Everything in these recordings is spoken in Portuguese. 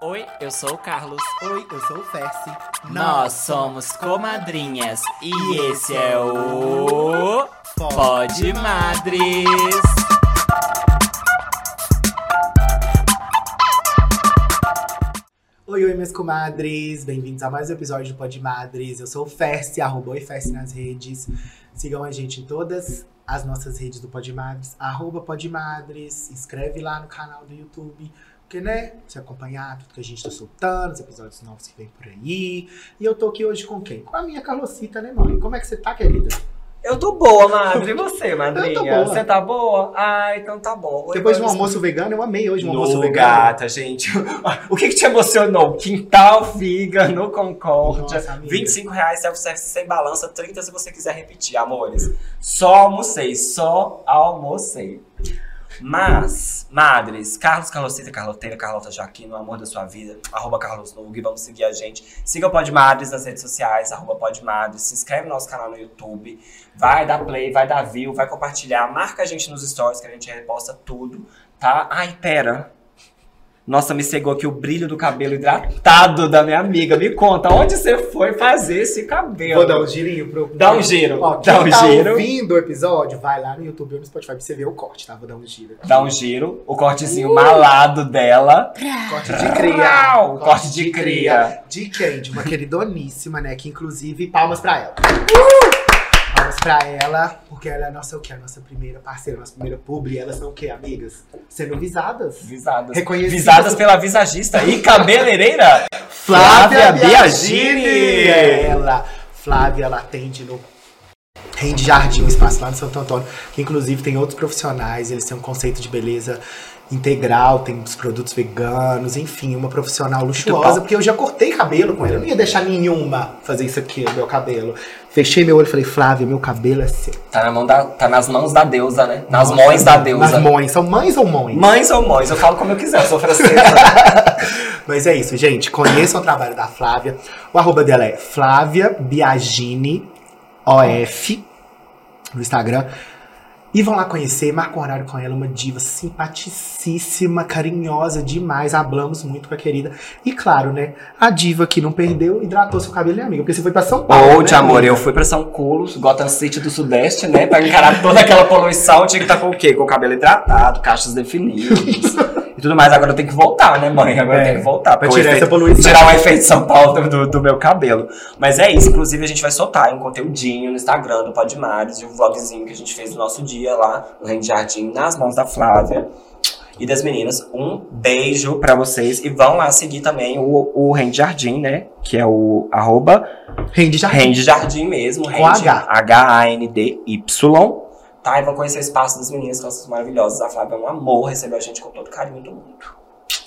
Oi, eu sou o Carlos. Oi, eu sou o Fessi. Nós somos comadrinhas e esse é o Pod Madres. Oi, oi, meus comadres. Bem-vindos a mais um episódio do Pod Madres. Eu sou o Fessi, arroba Oi Fessi nas redes. Sigam a gente em todas as nossas redes do Pod Madres, arroba Pod Madres. Inscreve lá no canal do YouTube. Porque, né, você acompanhar tudo que a gente tá soltando, os episódios novos que vem por aí. E eu tô aqui hoje com quem? Com a minha Carlosita, né, mãe? Como é que você tá, querida? Eu tô boa, madre. E você, madrinha? Eu tô boa. Você tá boa? Ah, então tá bom. Oi, Depois de um almoço vegano, eu amei hoje um almoço No vegano. gata, gente. O que que te emocionou? Quintal Figa no Concórdia. Nossa, amiga. 25 reais, self-service sem balança, 30 se você quiser repetir, amores. Só almocei, só almocei. Mas, madres, Carlos Carlosita, Carloteira, Carlota Jaquino, amor da sua vida, arroba Carlos Nug, vamos seguir a gente. Siga o Pod Madres nas redes sociais, arroba Madres, se inscreve no nosso canal no YouTube, vai dar play, vai dar view, vai compartilhar, marca a gente nos stories que a gente reposta tudo, tá? Ai, pera. Nossa, me cegou aqui o brilho do cabelo hidratado da minha amiga. Me conta, onde você foi fazer esse cabelo? Vou dar um girinho pro. Dá um giro, Ó, dá quem um tá giro. ouvindo o episódio, vai lá no YouTube ou no Spotify pra você ver o corte, tá? Vou dar um giro. aqui. Dá um giro, o cortezinho malado dela. Corte de cria. O corte de cria. De quem? De uma queridoníssima, né? Que inclusive, palmas pra ela. Palmas pra ela, porque ela é a nossa o quê? A nossa primeira parceira, nossa primeira publi. Elas são o quê, amigas? Sendo visadas. Visadas. Reconhecidas. Visadas pela visagista e cabeleireira. Flávia Flávia Biagini! Biagini! Ela, Flávia, ela atende no Rende Jardim, um espaço lá no Santo Antônio, que inclusive tem outros profissionais, eles têm um conceito de beleza integral, tem os produtos veganos, enfim, uma profissional luxuosa, porque eu já cortei cabelo com ela, eu não ia deixar nenhuma fazer isso aqui no meu cabelo. Fechei meu olho e falei, Flávia, meu cabelo é seu. Tá, na mão da, tá nas mãos da deusa, né? Nas Nossa, mãos da deusa. Nas mães, são mães ou mães? Mães ou mães, eu falo como eu quiser, eu sou francesa. Mas é isso, gente. Conheçam o trabalho da Flávia. O arroba dela é Flávia Biagini OF no Instagram. E vão lá conhecer, marca um horário com ela, uma diva simpaticíssima, carinhosa demais. Hablamos muito com a querida. E claro, né? A diva que não perdeu, hidratou seu cabelo, né, amiga? Porque você foi pra São Paulo. Ô, né, amor, amiga? eu fui pra São Paulo, Gotham City do Sudeste, né? Pra encarar toda aquela poluição, tinha que estar com o quê? Com o cabelo hidratado, cachos definidos e tudo mais. Agora eu tenho que voltar, né, mãe? Agora eu É, tenho que voltar. pra tirar essa poluição. Tirar o efeito São Paulo do, do meu cabelo. Mas é isso, inclusive a gente vai soltar um conteúdinho no Instagram do Podmares, de um vlogzinho que a gente fez no nosso dia lá no Rende Jardim, nas mãos da Flávia. E das meninas, um beijo pra vocês. E vão lá seguir também o, o Rende Jardim, né? Que é o arroba Rende já Rende Jardim mesmo, Rende H. H-A-N-D-Y. Tá, e vão conhecer o espaço das meninas, que elas são maravilhosas. A Flávia é um amor, recebeu a gente com todo carinho do mundo.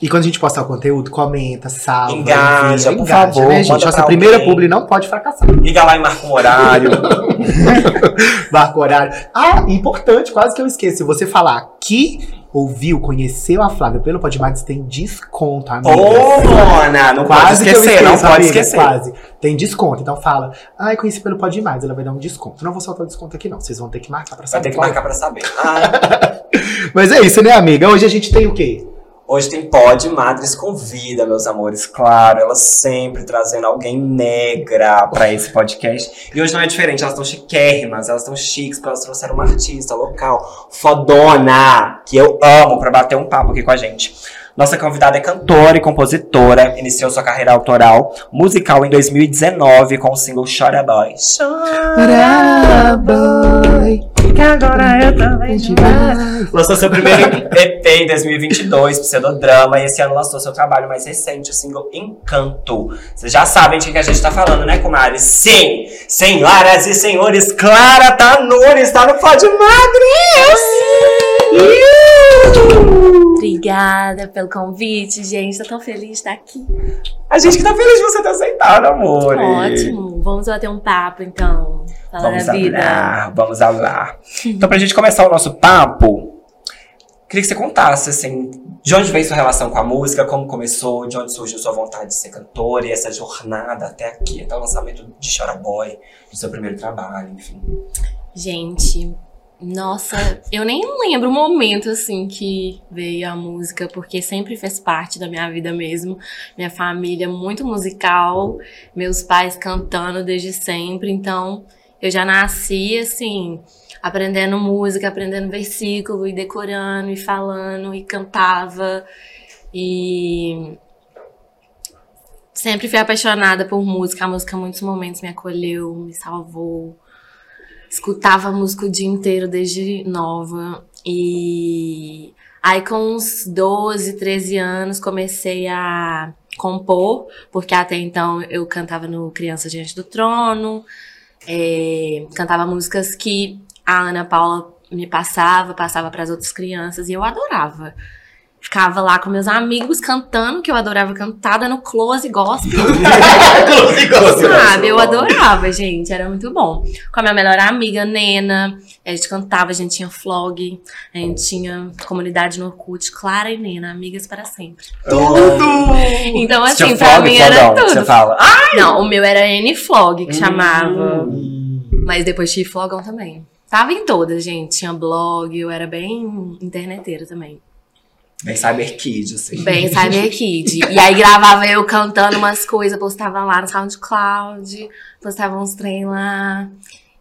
E quando a gente postar o conteúdo, comenta, salva. Engaja, envia, por engaja, favor, Né, gente? Nossa primeira alguém. publi não pode fracassar. Liga lá e marca um horário. Marca o horário. Ah, importante, quase que eu esqueço. Se você falar que ouviu, conheceu a Flávia pelo Podmax, tem desconto, amiga. Ô, Mona, não pode Quase eu esquecer, não esqueço, pode amiga, esquecer. Quase. Tem desconto. Então fala, ai, conheci pelo Podmax, ela vai dar um desconto. Não vou soltar o desconto aqui, não. Vocês vão ter que marcar pra Vai saber. ter que marcar pra saber. Ah, Mas é isso, né, amiga? Hoje a gente tem o quê? Hoje tem Pod Madres Convida, meus amores. Claro, elas sempre trazendo alguém negra pra esse podcast. E hoje não é diferente, elas estão chiquérrimas, elas estão chiques, porque elas trouxeram uma artista local, fodona, que eu amo, pra bater um papo aqui com a gente. Nossa convidada é cantora e compositora, iniciou sua carreira autoral musical em 2019 com o single Chora Boy. Chora boy, que agora eu também. Lançou seu primeiro EP em 2022, Pseudodrama, e esse ano lançou seu trabalho mais recente, o single Encanto. Vocês já sabem de quem que a gente tá falando, né, comadre? Sim! Senhoras e senhores, Clara Tanuri está no Pod Madres! Obrigada pelo convite, gente. Tô tão feliz de estar aqui. A gente que tá feliz de você ter aceitado, amor. Ótimo. Vamos bater um papo, então. Falar Vamos da vida. falar, vamos falar. Então, pra gente começar o nosso papo, queria que você contasse, assim, de onde veio sua relação com a música, como começou, de onde surgiu sua vontade de ser cantora e essa jornada até aqui, até o lançamento de Chora Boy, do seu primeiro trabalho, enfim. Gente, Nossa, eu nem lembro o momento assim que veio a música, porque sempre fez parte da minha vida mesmo. Minha família muito musical, meus pais cantando desde sempre, então eu já nasci assim, aprendendo música, aprendendo versículo e decorando e falando e cantava e sempre fui apaixonada por música. A música, em muitos momentos, me acolheu, me salvou escutava música o dia inteiro desde nova. E aí, com uns 12, 13 anos, comecei a compor, porque até então eu cantava no Criança Diante do Trono, é, cantava músicas que a Ana Paula me passava, passava para as outras crianças, e eu adorava. Ficava lá com meus amigos cantando, que eu adorava cantar, dando close gospel. Close gospel. Sabe, eu adorava, gente, era muito bom. Com a minha melhor amiga, Nena, a gente cantava, a gente tinha vlog, a gente tinha comunidade no Orkut, Clara e Nena, amigas para sempre. Tudo! Então, assim, tinha pra flog, mim era flogão, que Você tudo. fala. Ah! Não, o meu era N-Flog, que chamava. Hum. Mas depois tive flogão também. Tava em todas, gente. Tinha blog, eu era bem interneteira também. Bem Cyber Kid, assim. Bem Cyber Kid. E aí gravava eu cantando umas coisas, postava lá no SoundCloud, postava uns trem lá.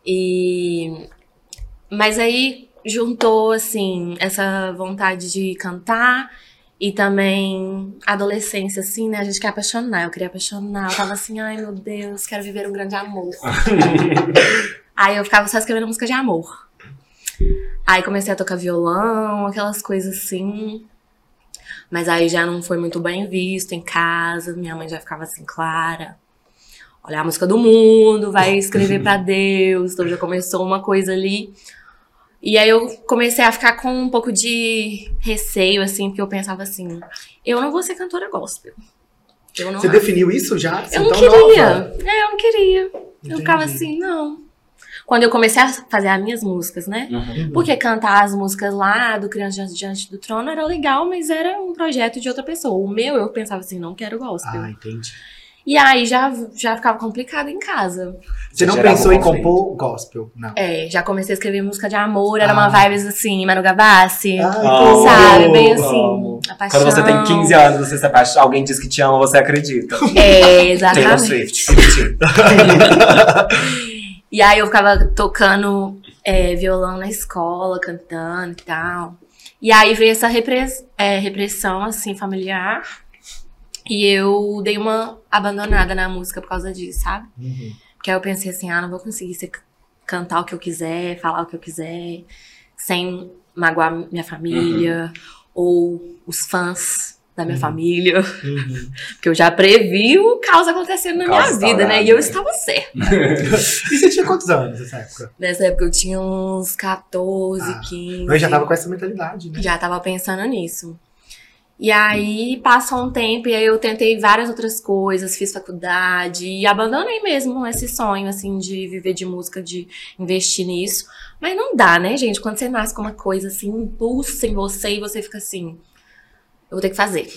E. Mas aí juntou, assim, essa vontade de cantar e também adolescência, assim, né? A gente quer apaixonar. Eu queria apaixonar. Eu tava assim, ai meu Deus, quero viver um grande amor. aí eu ficava só escrevendo música de amor. Aí comecei a tocar violão, aquelas coisas assim. Mas aí já não foi muito bem visto em casa. Minha mãe já ficava assim, Clara. Olha a música do mundo, vai escrever pra Deus. Então já começou uma coisa ali. E aí eu comecei a ficar com um pouco de receio, assim, porque eu pensava assim, eu não vou ser cantora gospel. Eu não Você definiu isso já? eu Assim, não queria. nova? É, eu não queria. Eu Entendi. ficava assim, não. Quando eu comecei a fazer as minhas músicas, né? Uhum. Porque cantar as músicas lá do Criança Diante- do Trono era legal, mas era um projeto de outra pessoa. O meu, eu pensava assim, não quero gospel. Ah, entendi. E aí já, já ficava complicado em casa. Você não pensou em compor gospel? Não. É, já comecei a escrever música de amor, era Ah. uma vibes assim, Manu Gavassi. Ai, Amo, sabe, bem assim, amo. a paixão. Quando você tem 15 anos, você se apaixona, alguém diz que te ama, você acredita. É, Taylor exatamente. Swift. 15. E aí eu ficava tocando é, violão na escola, cantando e tal. E aí veio essa repres- é, repressão, assim, familiar. E eu dei uma abandonada na música por causa disso, sabe? Uhum. Porque aí eu pensei assim, ah, não vou conseguir ser- cantar o que eu quiser, falar o que eu quiser, sem magoar minha família ou os fãs da minha Uhum. família. Uhum. Porque eu já previ o caos acontecendo na O minha caos vida, né? E eu né? estava certa. E você tinha quantos anos nessa época? Nessa época eu tinha uns 14, Ah, 15. Eu já tava com essa mentalidade, né? Já tava pensando nisso. E aí passou um tempo e aí eu tentei várias outras coisas, fiz faculdade e abandonei mesmo esse sonho, assim, de viver de música, de investir nisso. Mas não dá, né, gente? Quando você nasce com uma coisa assim, um impulso em você e você fica assim, eu vou ter que fazer.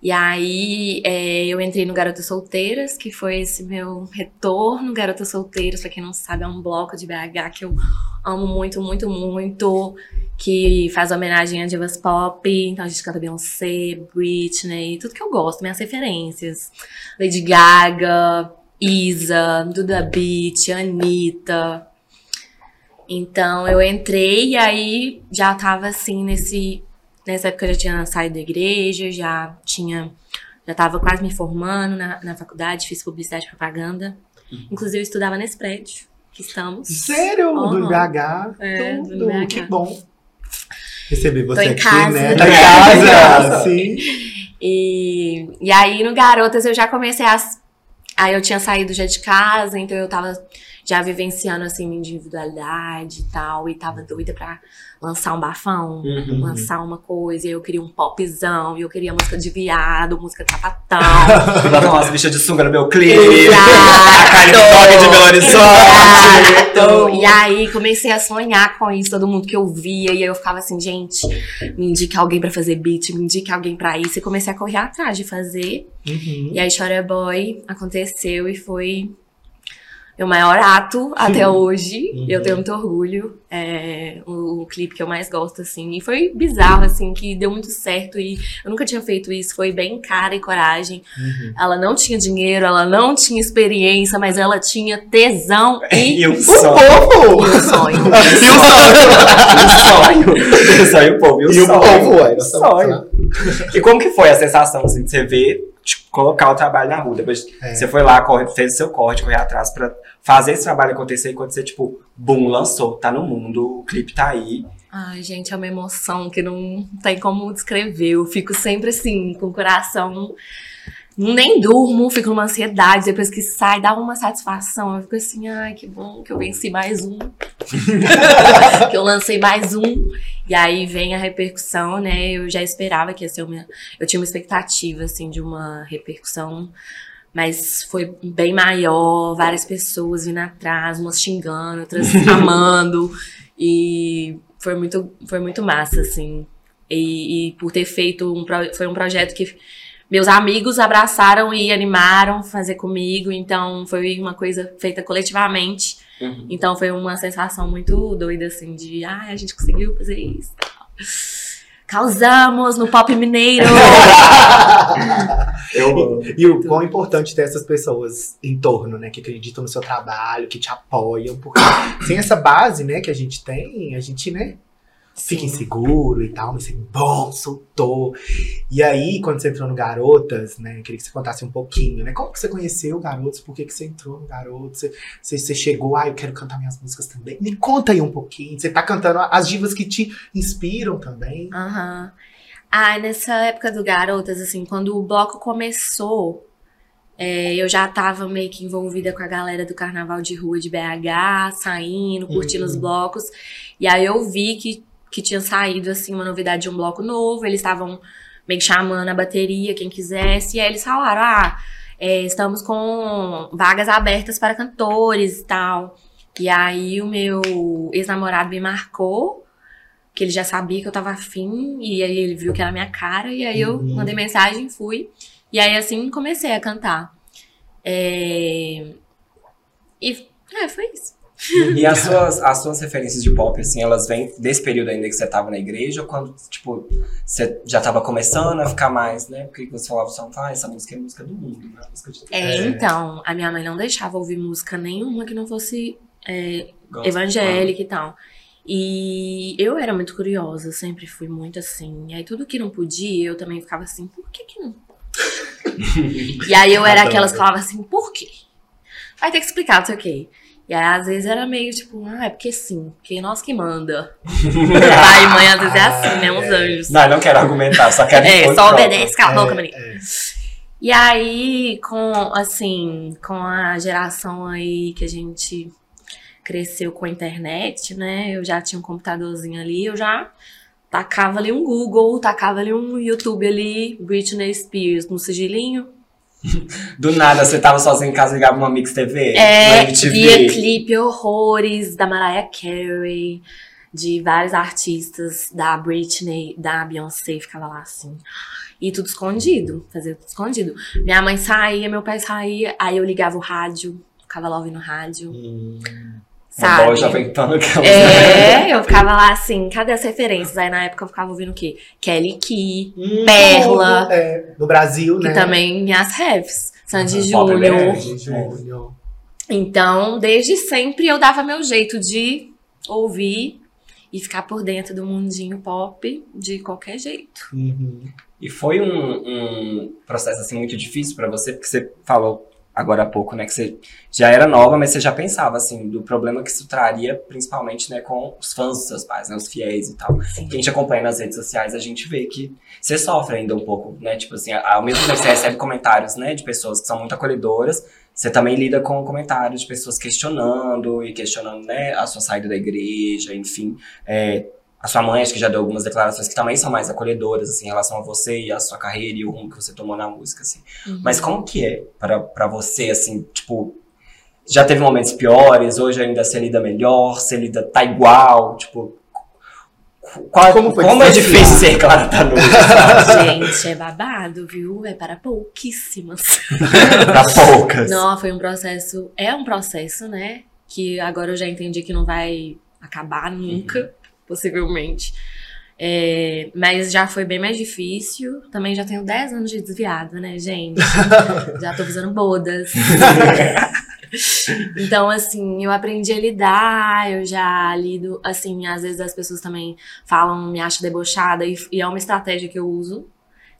E aí é, eu entrei no Garotas Solteiras, que foi esse meu retorno. Garotas Solteiras, pra quem não sabe, é um bloco de BH que eu amo muito, muito, muito. Que faz homenagem a divas pop. Então a gente canta Beyoncé, Britney, tudo que eu gosto, minhas referências. Lady Gaga, Isa, Duda Beat, Anitta. Então eu entrei e aí já tava assim nesse. Nessa época eu já tinha saído da igreja, já tinha. Já tava quase me formando na, na faculdade, fiz publicidade e propaganda. Inclusive eu estudava nesse prédio que estamos. Sério? Do Aham. BH? É, do Tudo. BH. Que bom. Receber você aqui, casa. né? Tá em casa. sim. E, e aí no Garotas eu já comecei a. Aí eu tinha saído já de casa, então eu tava já vivenciando assim minha individualidade e tal, e tava doida pra lançar um bafão, Uhum. lançar uma coisa, e eu queria um popzão, e eu queria música de viado, música de sapatão. Bota umas bichas de sunga no meu clipe. A Minogue de Belo Horizonte. Exato. E aí comecei a sonhar com isso, todo mundo que eu via, e aí eu ficava assim, gente, me indica alguém pra fazer beat, me indica alguém pra isso, e comecei a correr atrás de fazer. Uhum. E aí Chora Boy aconteceu e foi meu maior ato até hoje. Uhum. Eu tenho muito orgulho. É o, o clipe que eu mais gosto, assim. E foi bizarro, assim, que deu muito certo. E eu nunca tinha feito isso. Foi bem cara e coragem. Uhum. Ela não tinha dinheiro, ela não tinha experiência, mas ela tinha tesão e, E o O sonho. povo! e um sonho. E o sonho! o sonho, o povo. E o, E o sonho. povo, ué. O sonho. E como que foi a sensação, assim, de você ver, de colocar o trabalho na rua? Depois É. você foi lá, corre, fez o seu corte, correr atrás pra fazer esse trabalho acontecer. E quando você, tipo, boom, lançou, tá no mundo, o clipe tá aí. Ai, gente, é uma emoção que não tem como descrever. Eu fico sempre assim, com o coração. Nem durmo, fico numa ansiedade. Depois que sai, dá uma satisfação. Eu fico assim, ai, que bom que eu venci mais um. que eu lancei mais um. E aí vem a repercussão, né? Eu já esperava que ia ser uma. Eu tinha uma expectativa, assim, de uma repercussão. Mas foi bem maior, várias pessoas vindo atrás, umas xingando, outras amando. E foi muito, foi muito massa, assim. E, e por ter feito um foi um projeto que meus amigos abraçaram e animaram fazer comigo, então foi uma coisa feita coletivamente. Então foi uma sensação muito doida, assim, de ai, a gente conseguiu fazer isso. Causamos no pop mineiro! Eu, E o quão importante ter essas pessoas em torno, né? Que acreditam no seu trabalho, que te apoiam. Porque sem essa base, né, que a gente tem, a gente, né, fica inseguro e tal, mas assim, bom, soltou. E aí, quando você entrou no Garotas, né, queria que você contasse um pouquinho, né? Como que você conheceu o Garotas? Por que, que você entrou no Garotas? Você, você, você chegou, ah, eu quero cantar minhas músicas também. Me conta aí um pouquinho. Você tá cantando as divas que te inspiram também. Aham. Ah, nessa época do Garotas, assim, quando o bloco começou, é, eu já tava meio que envolvida com a galera do Carnaval de Rua de BH, saindo, curtindo os Uhum. blocos. E aí eu vi que, que tinha saído, assim, uma novidade de um bloco novo. Eles estavam meio que chamando a bateria, quem quisesse. E aí eles falaram, ah, é, estamos com vagas abertas para cantores e tal. E aí o meu ex-namorado me marcou que ele já sabia que eu tava afim, e aí ele viu que era a minha cara, e aí eu Uhum. mandei mensagem, fui. E aí assim comecei a cantar. É... E é, foi isso. E as suas, as suas referências de pop, assim, elas vêm desse período ainda que você tava na igreja, ou quando, tipo, você já tava começando a ficar mais, né? Porque você falava só, ah, essa música é música do mundo, né? Música de É, É. então, a minha mãe não deixava ouvir música nenhuma que não fosse é, evangélica e tal. E eu era muito curiosa, sempre fui muito assim. E aí tudo que não podia, eu também ficava assim, por que que não? e aí eu era aquelas que falavam assim, por quê? Vai ter que explicar, não sei o quê. E aí às vezes era meio tipo, ah, é porque sim, porque nós que manda. Pai e mãe às vezes é assim, né? Uns Ah, é. anjos. Não, eu não quero argumentar, só quero É, só obedece, cala a boca, É, menino. é. E aí, com, assim, com a geração aí que a gente cresceu com a internet, né? Eu já tinha um computadorzinho ali, eu já tacava ali um Google, tacava ali um YouTube ali, Britney Spears no sigilinho. Do nada, você tava sozinho em casa e ligava uma Mix TV? É, via clipe horrores da Mariah Carey, de vários artistas, da Britney, da Beyoncé, ficava lá assim. E tudo escondido, fazia tudo escondido. Minha mãe saía, meu pai saía, aí eu ligava o rádio, ficava lá ouvindo rádio, Hum. Sabe? aquela. É, eu ficava lá assim, cadê as referências? Aí na época eu ficava ouvindo o quê? Kelly Key, Hum, Perla. É, no Brasil, que né? também minhas refs, Sandy Pop Júnior. Júnior. Então, desde sempre eu dava meu jeito de ouvir e ficar por dentro do mundinho pop de qualquer jeito. Uhum. E foi um, um processo assim muito difícil pra você, porque você falou agora há pouco, né, que você já era nova, mas você já pensava assim do problema que isso traria, principalmente, né, com os fãs dos seus pais, né, os fiéis e tal. Sim. Que a gente acompanha nas redes sociais, a gente vê que você sofre ainda um pouco, né, tipo assim, ao mesmo tempo que você recebe comentários, né, de pessoas que são muito acolhedoras, você também lida com comentários de pessoas questionando e questionando, né, a sua saída da igreja, enfim, é, a sua mãe acho que já deu algumas declarações que também são mais acolhedoras, assim, em relação a você e a sua carreira e o rumo que você tomou na música, assim. Uhum. Mas como que é pra, pra você, assim, tipo, já teve momentos piores, hoje ainda você lida melhor, você lida, tá igual, tipo, Qual, Como como foi é difícil ser Clara Tanucci, sabe? Gente, é babado, viu? É para pouquíssimas. pra poucas. Não, foi um processo. É um processo, né? Que agora eu já entendi que não vai acabar nunca, possivelmente. É, mas já foi bem mais difícil. Também já tenho 10 anos de desviada, né, gente? já tô fazendo bodas. então, assim, eu aprendi a lidar, eu já lido, assim, às vezes as pessoas também falam, me acham debochada, e, e é uma estratégia que eu uso,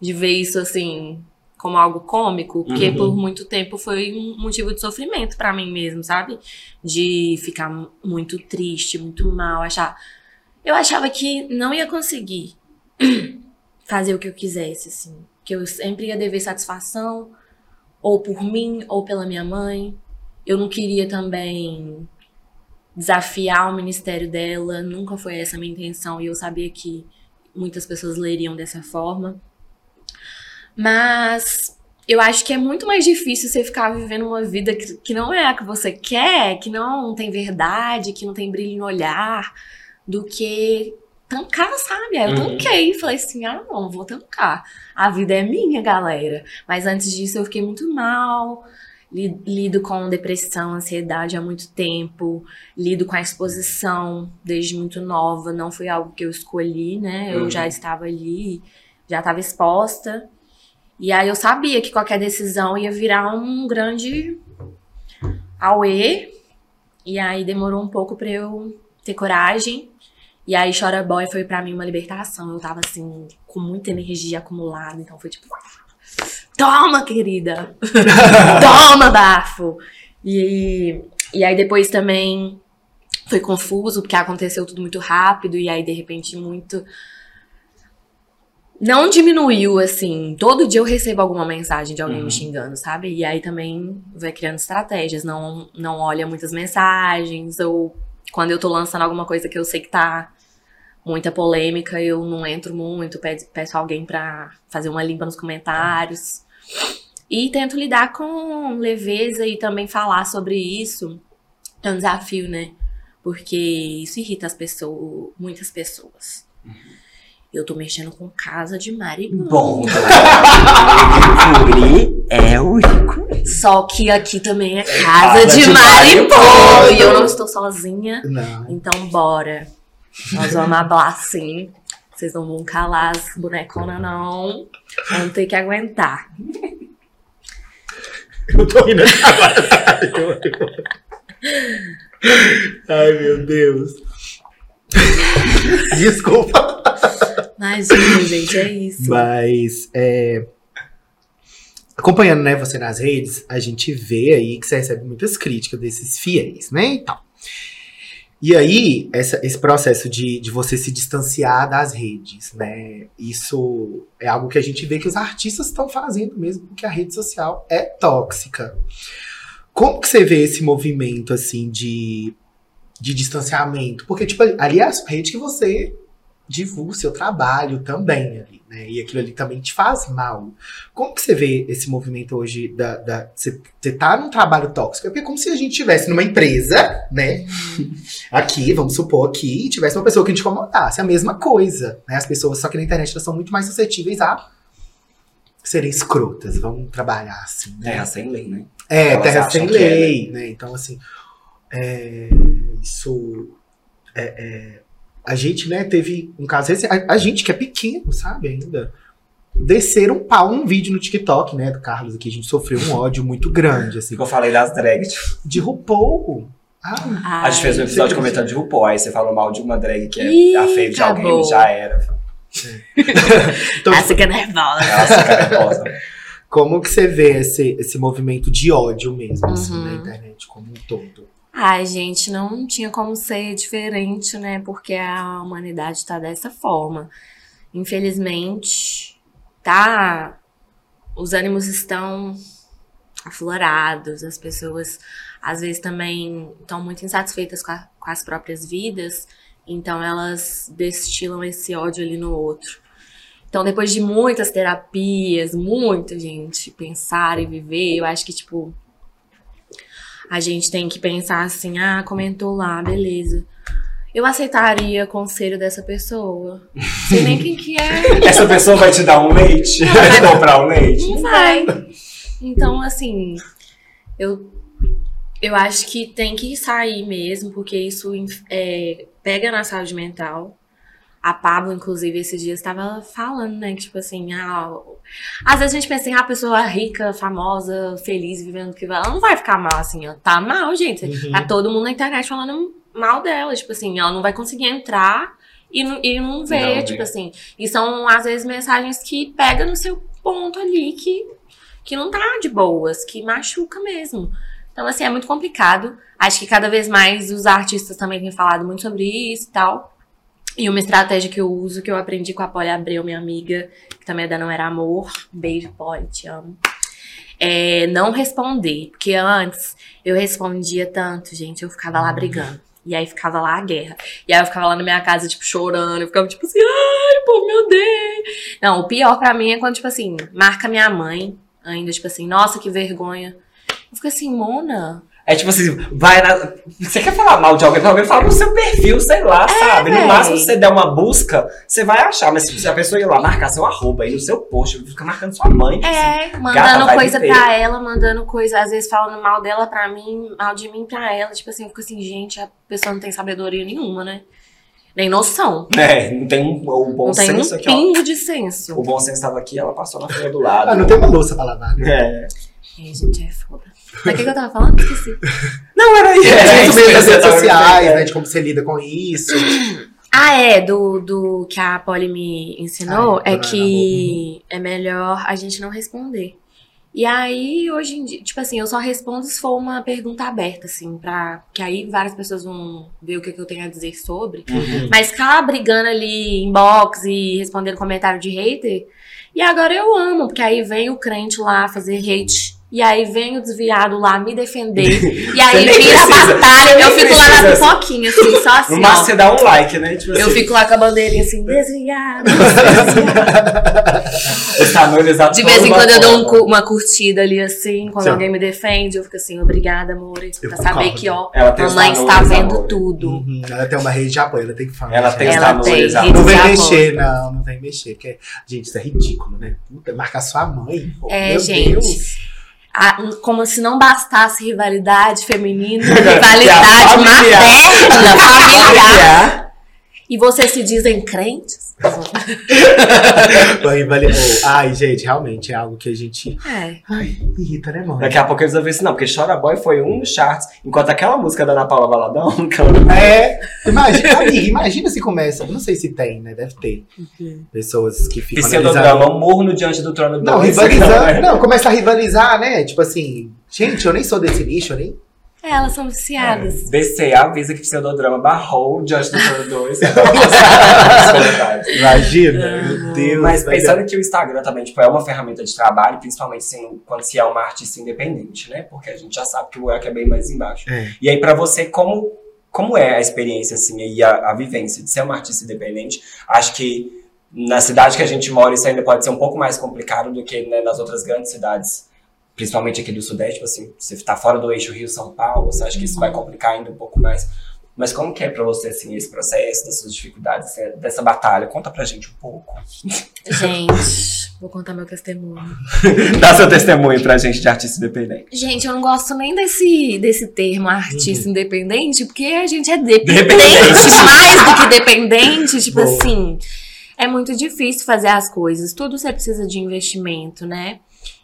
de ver isso, assim, como algo cômico, porque Uhum. por muito tempo foi um motivo de sofrimento pra mim mesmo, sabe? De ficar mu- muito triste, muito mal, achar. Eu achava que não ia conseguir fazer o que eu quisesse, assim. Que eu sempre ia dever satisfação, ou por mim, ou pela minha mãe. Eu não queria também desafiar o ministério dela, nunca foi essa a minha intenção, e eu sabia que muitas pessoas leriam dessa forma. Mas eu acho que é muito mais difícil você ficar vivendo uma vida que, que não é a que você quer, que não tem verdade, que não tem brilho no olhar, do que tancar, sabe? Aí eu Uhum. tanquei, falei assim, ah não, vou tancar. A vida é minha, galera. Mas antes disso eu fiquei muito mal, li- lido com depressão, ansiedade há muito tempo, lido com a exposição desde muito nova, não foi algo que eu escolhi, né? Eu Uhum. já estava ali, já estava exposta. E aí eu sabia que qualquer decisão ia virar um grande auê. E aí demorou um pouco pra eu ter coragem. E aí Chora Boy foi pra mim uma libertação. Eu tava assim, com muita energia acumulada. Então foi tipo. Toma, querida! Toma, bafo! E, e aí depois também foi confuso, porque aconteceu tudo muito rápido. E aí, de repente, muito não diminuiu, assim. Todo dia eu recebo alguma mensagem de alguém Uhum. me xingando, sabe? E aí também vai criando estratégias. Não, não olha muitas mensagens. Ou quando eu tô lançando alguma coisa que eu sei que tá muita polêmica, eu não entro muito. Peço, alguém pra fazer uma limpa nos comentários. E tento lidar com leveza e também falar sobre isso. É um desafio, né? Porque isso irrita as pessoas, muitas pessoas. Eu tô mexendo com casa de marihuana. Bom, Curi é o rico. Só que aqui também é casa, Casa de, de maripô. E eu não estou sozinha. Não. Então bora. Nós vamos hablar sim. Vocês não vão calar as boneconas, não. Vão ter que aguentar. Eu tô rindo agora. Ai, meu Deus. Desculpa. Imagina, gente, é isso. Mas, é, acompanhando né, você nas redes, a gente vê aí que você recebe muitas críticas desses fiéis, né? E tal. E aí, essa- esse processo de, de você se distanciar das redes, né? Isso é algo que a gente vê que os artistas estão fazendo mesmo, porque a rede social é tóxica. Como que você vê esse movimento, assim, de, de distanciamento? Porque, tipo, ali é a rede que você divulga o seu trabalho também ali, né? E aquilo ali também te faz mal. Como que você vê esse movimento hoje da... da você, você tá num trabalho tóxico? É porque é como se a gente estivesse numa empresa, né? Aqui, vamos supor aqui, e tivesse uma pessoa que te incomodasse. A mesma coisa, né? As pessoas, só que na internet, elas são muito mais suscetíveis a serem escrotas. Vamos trabalhar assim, né? Terra sem lei, né? É, Elas terra sem que é, lei, né? Então, assim, é, isso. é, é, a gente, né, teve um caso recente, a, a gente que é pequeno, sabe, ainda. Desceram um pau num vídeo no TikTok, né, do Carlos aqui. A gente sofreu um ódio muito grande, assim. Que eu falei das drags. De RuPaul. Ah, a gente fez um episódio comentando de RuPaul. Aí você falou mal de uma drag que é Ih, a fave de alguém, acabou. já era. então, Essa que é nervosa. Ela fica nervosa. como que você vê esse, esse movimento de ódio mesmo, assim, Uhum. na internet como um todo? Ai, gente, não tinha como ser diferente, né? Porque a humanidade tá dessa forma. Infelizmente, tá. Os ânimos estão aflorados, as pessoas às vezes também estão muito insatisfeitas com, a- com as próprias vidas, então elas destilam esse ódio ali no outro. Então, depois de muitas terapias, muita gente pensar e viver, eu acho que, tipo, a gente tem que pensar assim, ah, comentou lá, beleza. eu aceitaria conselho dessa pessoa. Sei nem quem que é. Essa pessoa vai te dar um leite? Não, Vai te vai- comprar um leite? Não vai. Então, assim, eu, eu acho que tem que sair mesmo, porque isso é, pega na saúde mental. A Pablo, inclusive, esses dias estava falando, né? Que, tipo assim, ah, às vezes a gente pensa assim, ah, a pessoa rica, famosa, feliz, vivendo o que vai. Ela não vai ficar mal assim, ó. Tá mal, gente. Uhum. Tá todo mundo na internet falando mal dela. Tipo assim, ela não vai conseguir entrar e não, e não ver, Não tipo assim. E são, às vezes, mensagens que pegam no seu ponto ali que, que não tá de boas, que machuca mesmo. Então, assim, é muito complicado. Acho que cada vez mais os artistas também têm falado muito sobre isso e tal. E uma estratégia que eu uso, que eu aprendi com a Polly Abreu, minha amiga, que também é da Não Era Amor. Beijo, Polly, te amo. É não responder. Porque antes eu respondia tanto, gente, eu ficava lá brigando. E aí ficava lá a guerra. E aí eu ficava lá na minha casa, tipo, chorando. Eu ficava tipo assim, ai, pô, meu Deus. Não, o pior pra mim é quando, tipo assim, marca minha mãe, ainda, tipo assim, nossa, que vergonha. Eu fico assim, Mona. É tipo assim, vai na. Você quer falar mal de alguém, alguém fala no seu perfil, sei lá, sabe? No É, máximo, se você der uma busca, você vai achar. Mas se a pessoa ir lá marcar seu arroba aí no seu post, fica marcando sua mãe. assim. É, Gata, mandando vai coisa viver. pra ela, mandando coisa, às vezes falando mal dela pra mim, mal de mim pra ela. Tipo assim, eu fico assim, gente, a pessoa não tem sabedoria nenhuma, né? Nem noção. É, não tem um, o bom não tem um senso aqui, ó. pingo de senso. O bom senso estava aqui, ela passou na folha do lado. Ah, não tem uma louça pra lavar. né? É. Ai, gente, é foda. Mas o que, que eu tava falando? Esqueci. Não, era isso. É, Era isso mesmo das eu redes tava sociais, né? De como você lida com isso. Ah, é, do, do que a Polly me ensinou, Ah, é é, que é melhor a gente não responder. E aí, hoje em dia, tipo assim, eu só respondo se for uma pergunta aberta, assim, pra. Que aí várias pessoas vão ver o que, que eu tenho a dizer sobre. Uhum. Mas ficar brigando ali em box e respondendo comentário de hater. E agora eu amo, porque aí vem o crente lá fazer hate. E aí vem o desviado lá me defender. E aí vira a precisa, batalha. Eu fico lá na pipoquinha, assim, só assim. No máximo você dá um like, né? Tipo Eu assim, fico lá com a bandeirinha assim, desviado, desviado. De vez em quando eu dou um uma curtida ali assim, quando Sim. alguém me defende, eu fico assim, obrigada, amor. Eu Pra saber que, ó, mamãe está vendo amor. tudo. Uhum, Ela tem uma rede de apoio, ela tem fã. Ela tem os Ela tem rede Não vem mexer, não, não vem mexer. Que é... Gente, isso é ridículo, né? Puta, marcar sua mãe. pô, É, meu gente. Deus. Ah, como se não bastasse rivalidade feminina, a rivalidade materna, familiar. Familiar. E vocês se dizem crentes? Vai, vale- oh, ai, gente, realmente é algo que a gente. É. Ai, irrita, né, mano? Daqui a pouco eles vão ver isso, não, porque Chora Boy foi um dos charts, enquanto aquela música da Ana Paula ela É, imagina, amiga, imagina se começa. Não sei se tem, né? Deve ter. Pessoas que ficam pseudodrama, analisando. um morro no diante do trono do Não, rivalizando. Não, começa a rivalizar, né? Tipo assim, gente, eu nem sou desse nicho, eu nem. É, elas são viciadas. DC avisa que pseudodrama barrou o diante do trono 2. Imagina, meu Deus. Mas pensando que o Instagram também tipo, é uma ferramenta de trabalho, principalmente assim, quando se é uma artista independente, né? Porque a gente já sabe que o buraco é bem mais embaixo. É. E aí, pra você, como, como é a experiência, assim, e a, a vivência de ser uma artista independente? Acho que na cidade que a gente mora, isso ainda pode ser um pouco mais complicado do que né, nas outras grandes cidades, principalmente aqui do Sudeste, tipo assim, você tá fora do eixo Rio-São Paulo, você acha que isso vai complicar ainda um pouco mais? Mas como que é pra você, assim, esse processo, dessas dificuldades, assim, dessa batalha? Conta pra gente um pouco. Gente, vou contar meu testemunho. Dá seu testemunho pra gente de artista independente. Gente, eu não gosto nem desse, desse termo artista independente, porque a gente é dependente, Dependente. mais do que dependente. Tipo Boa. assim, é muito difícil fazer as coisas. Tudo você precisa de investimento, né?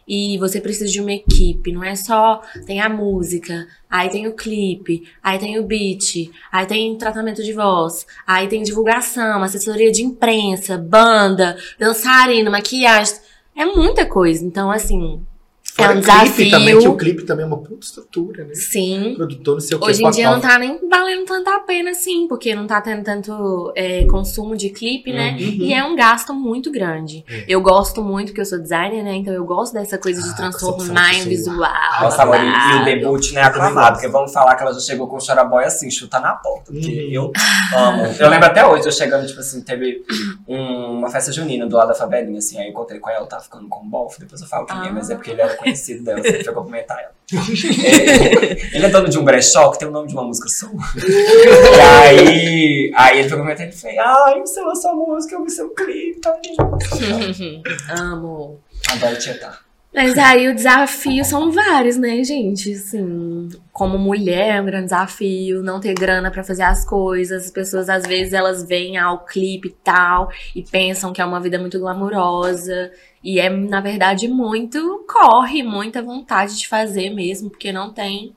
E você precisa de uma equipe, não é só tem a música, aí tem o clipe, aí tem o beat, aí tem tratamento de voz, aí tem divulgação, assessoria de imprensa, banda, dançarina, maquiagem, é muita coisa. Então, assim, Fora é um clipe desafio. também, que o clipe também é uma puta estrutura, né? Sim. Produtor, não sei o que. Hoje em dia não tá nem valendo tanta a pena, assim, porque não tá tendo tanto é, consumo de clipe, né? Uhum. E é um gasto muito grande. É. Eu gosto muito, porque eu sou designer, né? Então eu gosto dessa coisa de Ah, transformar em visual. Nossa, amor, e- o debut, né, aclamado, porque vamos falar que ela já chegou com o Choraboy assim, chuta na porta, porque Uhum. eu amo. Eu lembro até hoje, eu chegando, tipo assim, teve um- uma festa junina do lado da favelinha, assim, aí eu encontrei com ela, ela tava ficando com um bofe, depois eu falo quem é, Ah. mas é porque ele era conhecido dela, você foi cumprimentar ela. É, ele é dono de um brechó que tem o nome de uma música sua. e aí, aí ele foi comentar e falou: Ai, você lançou a música, eu vi seu clipe, tá lindo. Amo. Adoro tietar. Mas aí o desafio são vários, né, gente? Assim, como mulher é um grande desafio, não ter grana pra fazer as coisas. As pessoas, às vezes, elas veem ao clipe e tal e pensam que é uma vida muito glamurosa. E é, na verdade, muito corre, muita vontade de fazer mesmo, porque não tem.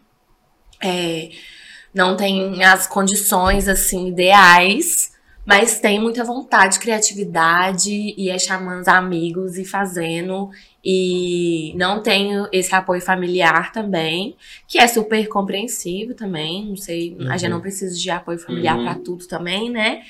é, não tem as condições, assim, ideais. Mas tem muita vontade, criatividade, e é chamando os amigos e fazendo. E não tenho esse apoio familiar também, que é super compreensível também. Não sei, a gente não precisa de apoio familiar Uhum. pra tudo também, né?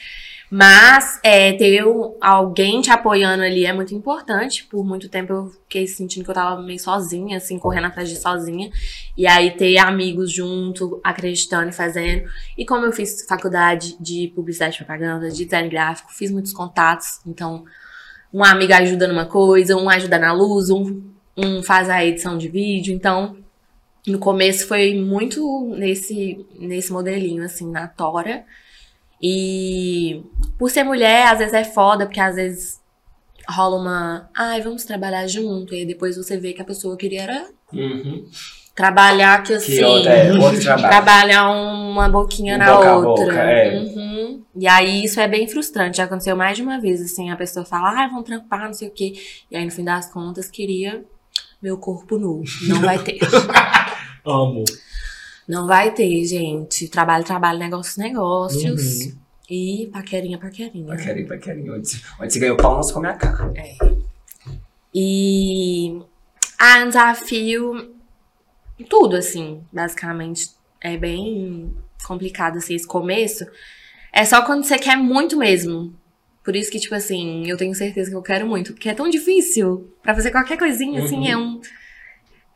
Mas é, ter alguém te apoiando ali é muito importante. Por muito tempo eu fiquei sentindo que eu tava meio sozinha, assim, correndo atrás de sozinha. E aí ter amigos junto, acreditando e fazendo. E como eu fiz faculdade de publicidade e propaganda, de design gráfico, fiz muitos contatos. Então, um amigo ajuda numa coisa, um ajuda na luz, um, um faz a edição de vídeo. Então, no começo foi muito nesse, nesse modelinho, assim, na tora. E por ser mulher, às vezes é foda, porque às vezes rola uma. Ai, vamos trabalhar junto. E depois você vê que a pessoa queria era Uhum. trabalhar que assim. Que outra, é, outro trabalho. Trabalhar uma boquinha Um na boca outra. boca, é. Uhum. E aí isso é bem frustrante. Já aconteceu mais de uma vez, assim, a pessoa fala, ah, vamos trampar, não sei o quê. E aí, no fim das contas, queria meu corpo nu. Não vai ter. Amo. Não vai ter, gente. Trabalho, trabalho, negócios, negócios. Uhum. E paquerinha, paquerinha. Paquerinho, paquerinho. Onde, onde você ganhou pau, não se come a cara. E ah, um desafio, tudo assim, basicamente. É bem complicado assim, esse começo. É só quando você quer muito mesmo. Por isso que, tipo assim, eu tenho certeza que eu quero muito. Porque é tão difícil. Pra fazer qualquer coisinha, assim, Uhum. é um.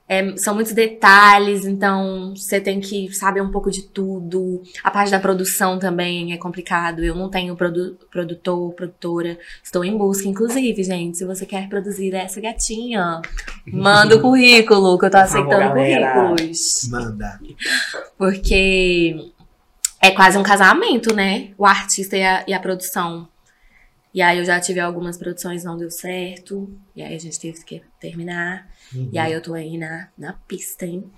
É- são muitos detalhes, então você tem que saber um pouco de tudo. A parte da produção também é complicado. Eu não tenho produ produtor, produtora. Estou em busca, inclusive, gente. Se você quer produzir essa gatinha, manda o currículo, que eu tô aceitando galera. currículos. Manda. Porque é quase um casamento, né? O artista e a, e a produção. E aí eu já tive algumas produções, não deu certo. E aí a gente teve que terminar. Uhum. E aí eu tô aí na, na pista, hein?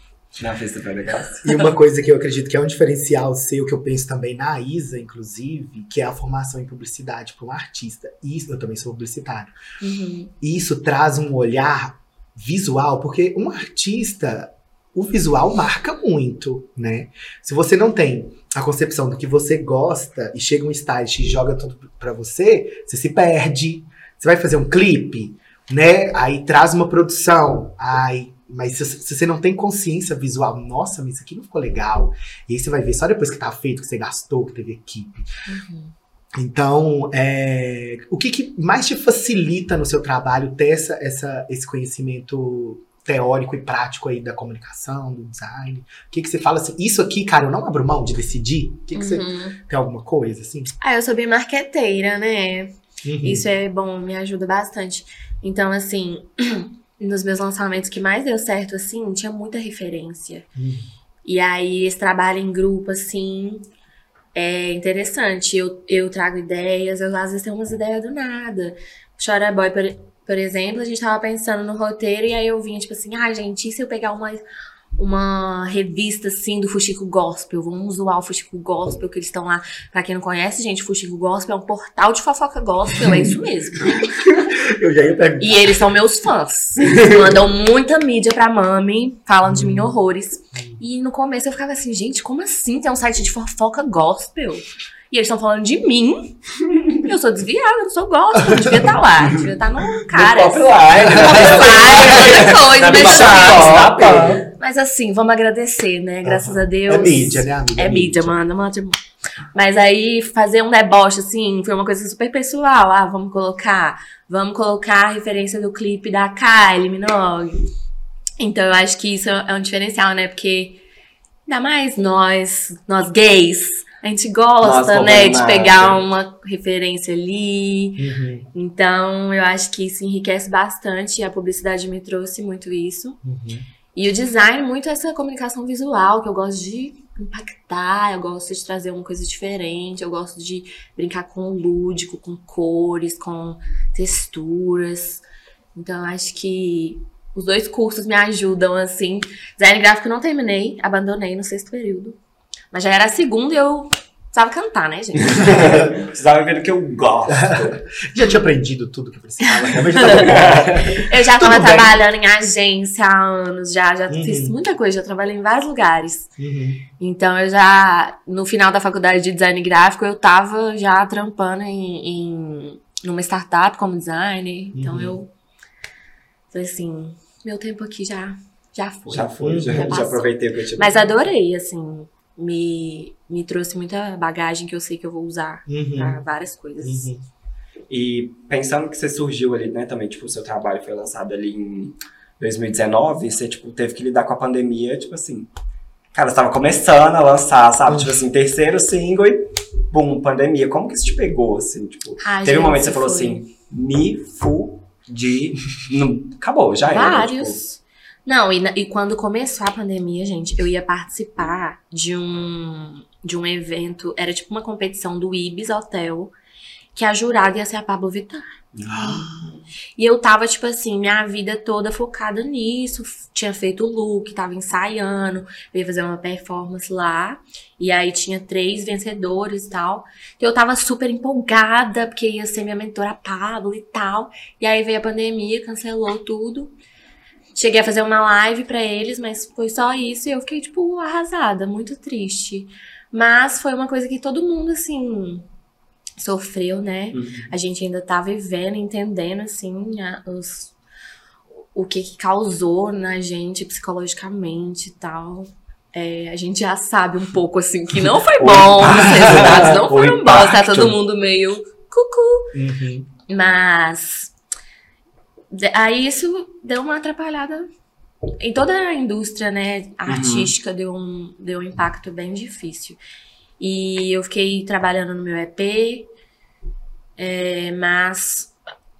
Na festa da casa. E uma coisa que eu acredito que é um diferencial seu, que eu penso também na Isa, inclusive, que é a formação em publicidade para um artista. Isso, eu também sou publicitário. Uhum. E isso traz um olhar visual, porque um artista, o visual marca muito, né? Se você não tem a concepção do que você gosta e chega um stylist e joga tudo pra você, você se perde. Você vai fazer um clipe, né? Aí traz uma produção, ai, mas se, se você não tem consciência visual, nossa, mas isso aqui não ficou legal. E aí você vai ver só depois que tá feito, que você gastou, que teve equipe. Uhum. Então, é, o que, que mais te facilita no seu trabalho ter essa, essa, esse conhecimento teórico e prático aí da comunicação, do design? O que, que você fala assim, isso aqui, cara, eu não abro mão de decidir? O que, que você Uhum. tem alguma coisa assim? Ah, eu sou bem marqueteira, né? Uhum. Isso é bom, me ajuda bastante. Então, assim, nos meus lançamentos que mais deu certo, assim, tinha muita referência. Uhum. E aí, esse trabalho em grupo, assim, é interessante. Eu, eu trago ideias, eu às vezes tenho umas ideias do nada. Chora Boy, por, por exemplo, a gente tava pensando no roteiro e aí eu vinha, tipo assim, ah, gente, e se eu pegar uma, uma revista, assim, do Fuxico Gospel? Vamos zoar o Fuxico Gospel, que eles estão lá. Pra quem não conhece, gente, o Fuxico Gospel é um portal de fofoca gospel, é isso mesmo. Eu já ia perguntar. E eles são meus fãs. Eles mandam muita mídia pra mami, falando de mim horrores. E no começo eu ficava assim, gente, como assim tem um site de fofoca gospel? E eles estão falando de mim. Eu sou desviada, eu não sou gospel, eu devia estar lá, eu devia estar no cara. Pop Live. outra coisa, Na mas, tá mas assim, vamos agradecer, né? Graças a Deus. É mídia, né, amiga? É mídia, manda, manda. Mas aí fazer um deboche, assim, foi uma coisa super pessoal. Ah, vamos colocar. Vamos colocar a referência do clipe da Kylie Minogue. Então eu acho que isso é um diferencial, né? Porque ainda mais nós, nós gays, a gente gosta, Nossa, né, de pegar uma referência ali. Uhum, Então, eu acho que isso enriquece bastante a publicidade me trouxe muito isso. uhum. E o design, muito essa comunicação visual, que eu gosto de impactar, eu gosto de trazer uma coisa diferente, eu gosto de brincar com o lúdico, com cores, com texturas. Então, eu acho que os dois cursos me ajudam, assim. Design gráfico eu não terminei, abandonei no sexto período. Mas já era a segunda e eu precisava cantar, né, gente? Precisava ver o que eu gosto. Já tinha aprendido tudo que precisava. Também já tava. Eu já Tudo tava bem. trabalhando em agência há anos, já, já Uhum. fiz muita coisa, já trabalhei em vários lugares. Uhum. Então eu já, no final da faculdade de design gráfico, eu tava já trampando em, em numa startup como designer. Então Uhum. eu falei assim, meu tempo aqui já, já foi. Já foi, já, Já já aproveitei o que eu tinha. Mas adorei, assim, me, me trouxe muita bagagem que eu sei que eu vou usar Uhum. pra várias coisas. Uhum. E pensando que você surgiu ali, né, também, tipo, o seu trabalho foi lançado ali em 2019, você, tipo, teve que lidar com a pandemia, tipo assim. Cara, você tava começando a lançar, sabe? Tipo assim, terceiro single e bum, pandemia. Como que isso te pegou, assim? Tipo, Ai, teve um momento que você falou foi. assim, me fudi. Acabou, já era. né, tipo, Vários. Não, e, e quando começou a pandemia, gente, eu ia participar de um, de um evento, era tipo uma competição do Ibis Hotel, que a jurada ia ser a Pablo Vittar. E eu tava, tipo assim, minha vida toda focada nisso. Tinha feito o look, tava ensaiando, ia fazer uma performance lá. E aí tinha três vencedores e tal. Então eu tava super empolgada, porque ia ser minha mentora Pablo e tal. E aí veio a pandemia, cancelou tudo. Cheguei a fazer uma live pra eles, mas foi só isso. E eu fiquei, tipo, arrasada, muito triste. Mas foi uma coisa que todo mundo, assim, sofreu, né? Uhum. A gente ainda tá vivendo, entendendo, assim, a- os, o que, que causou na gente psicologicamente e tal. É, a gente já sabe um pouco, assim, que não foi bom, os resultados não O foram bons, tá todo mundo meio cucu. Uhum. Mas aí isso deu uma atrapalhada em toda a indústria, né, artística, deu, um, deu um impacto bem difícil. E eu fiquei trabalhando no meu EP, é, mas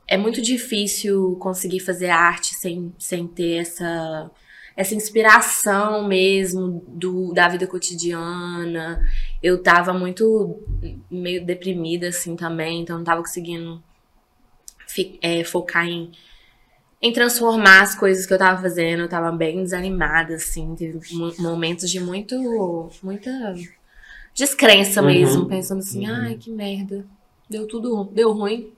é muito difícil conseguir fazer arte sem, sem ter essa, essa inspiração mesmo do, da vida cotidiana. Eu tava muito meio deprimida, assim, também, então não tava conseguindo fi- é, focar em, em transformar as coisas que eu tava fazendo. Eu tava bem desanimada, assim. Teve mo- momentos de muito, muita descrença Uhum. mesmo. Pensando assim, Uhum. ai, que merda. Deu tudo, deu ruim.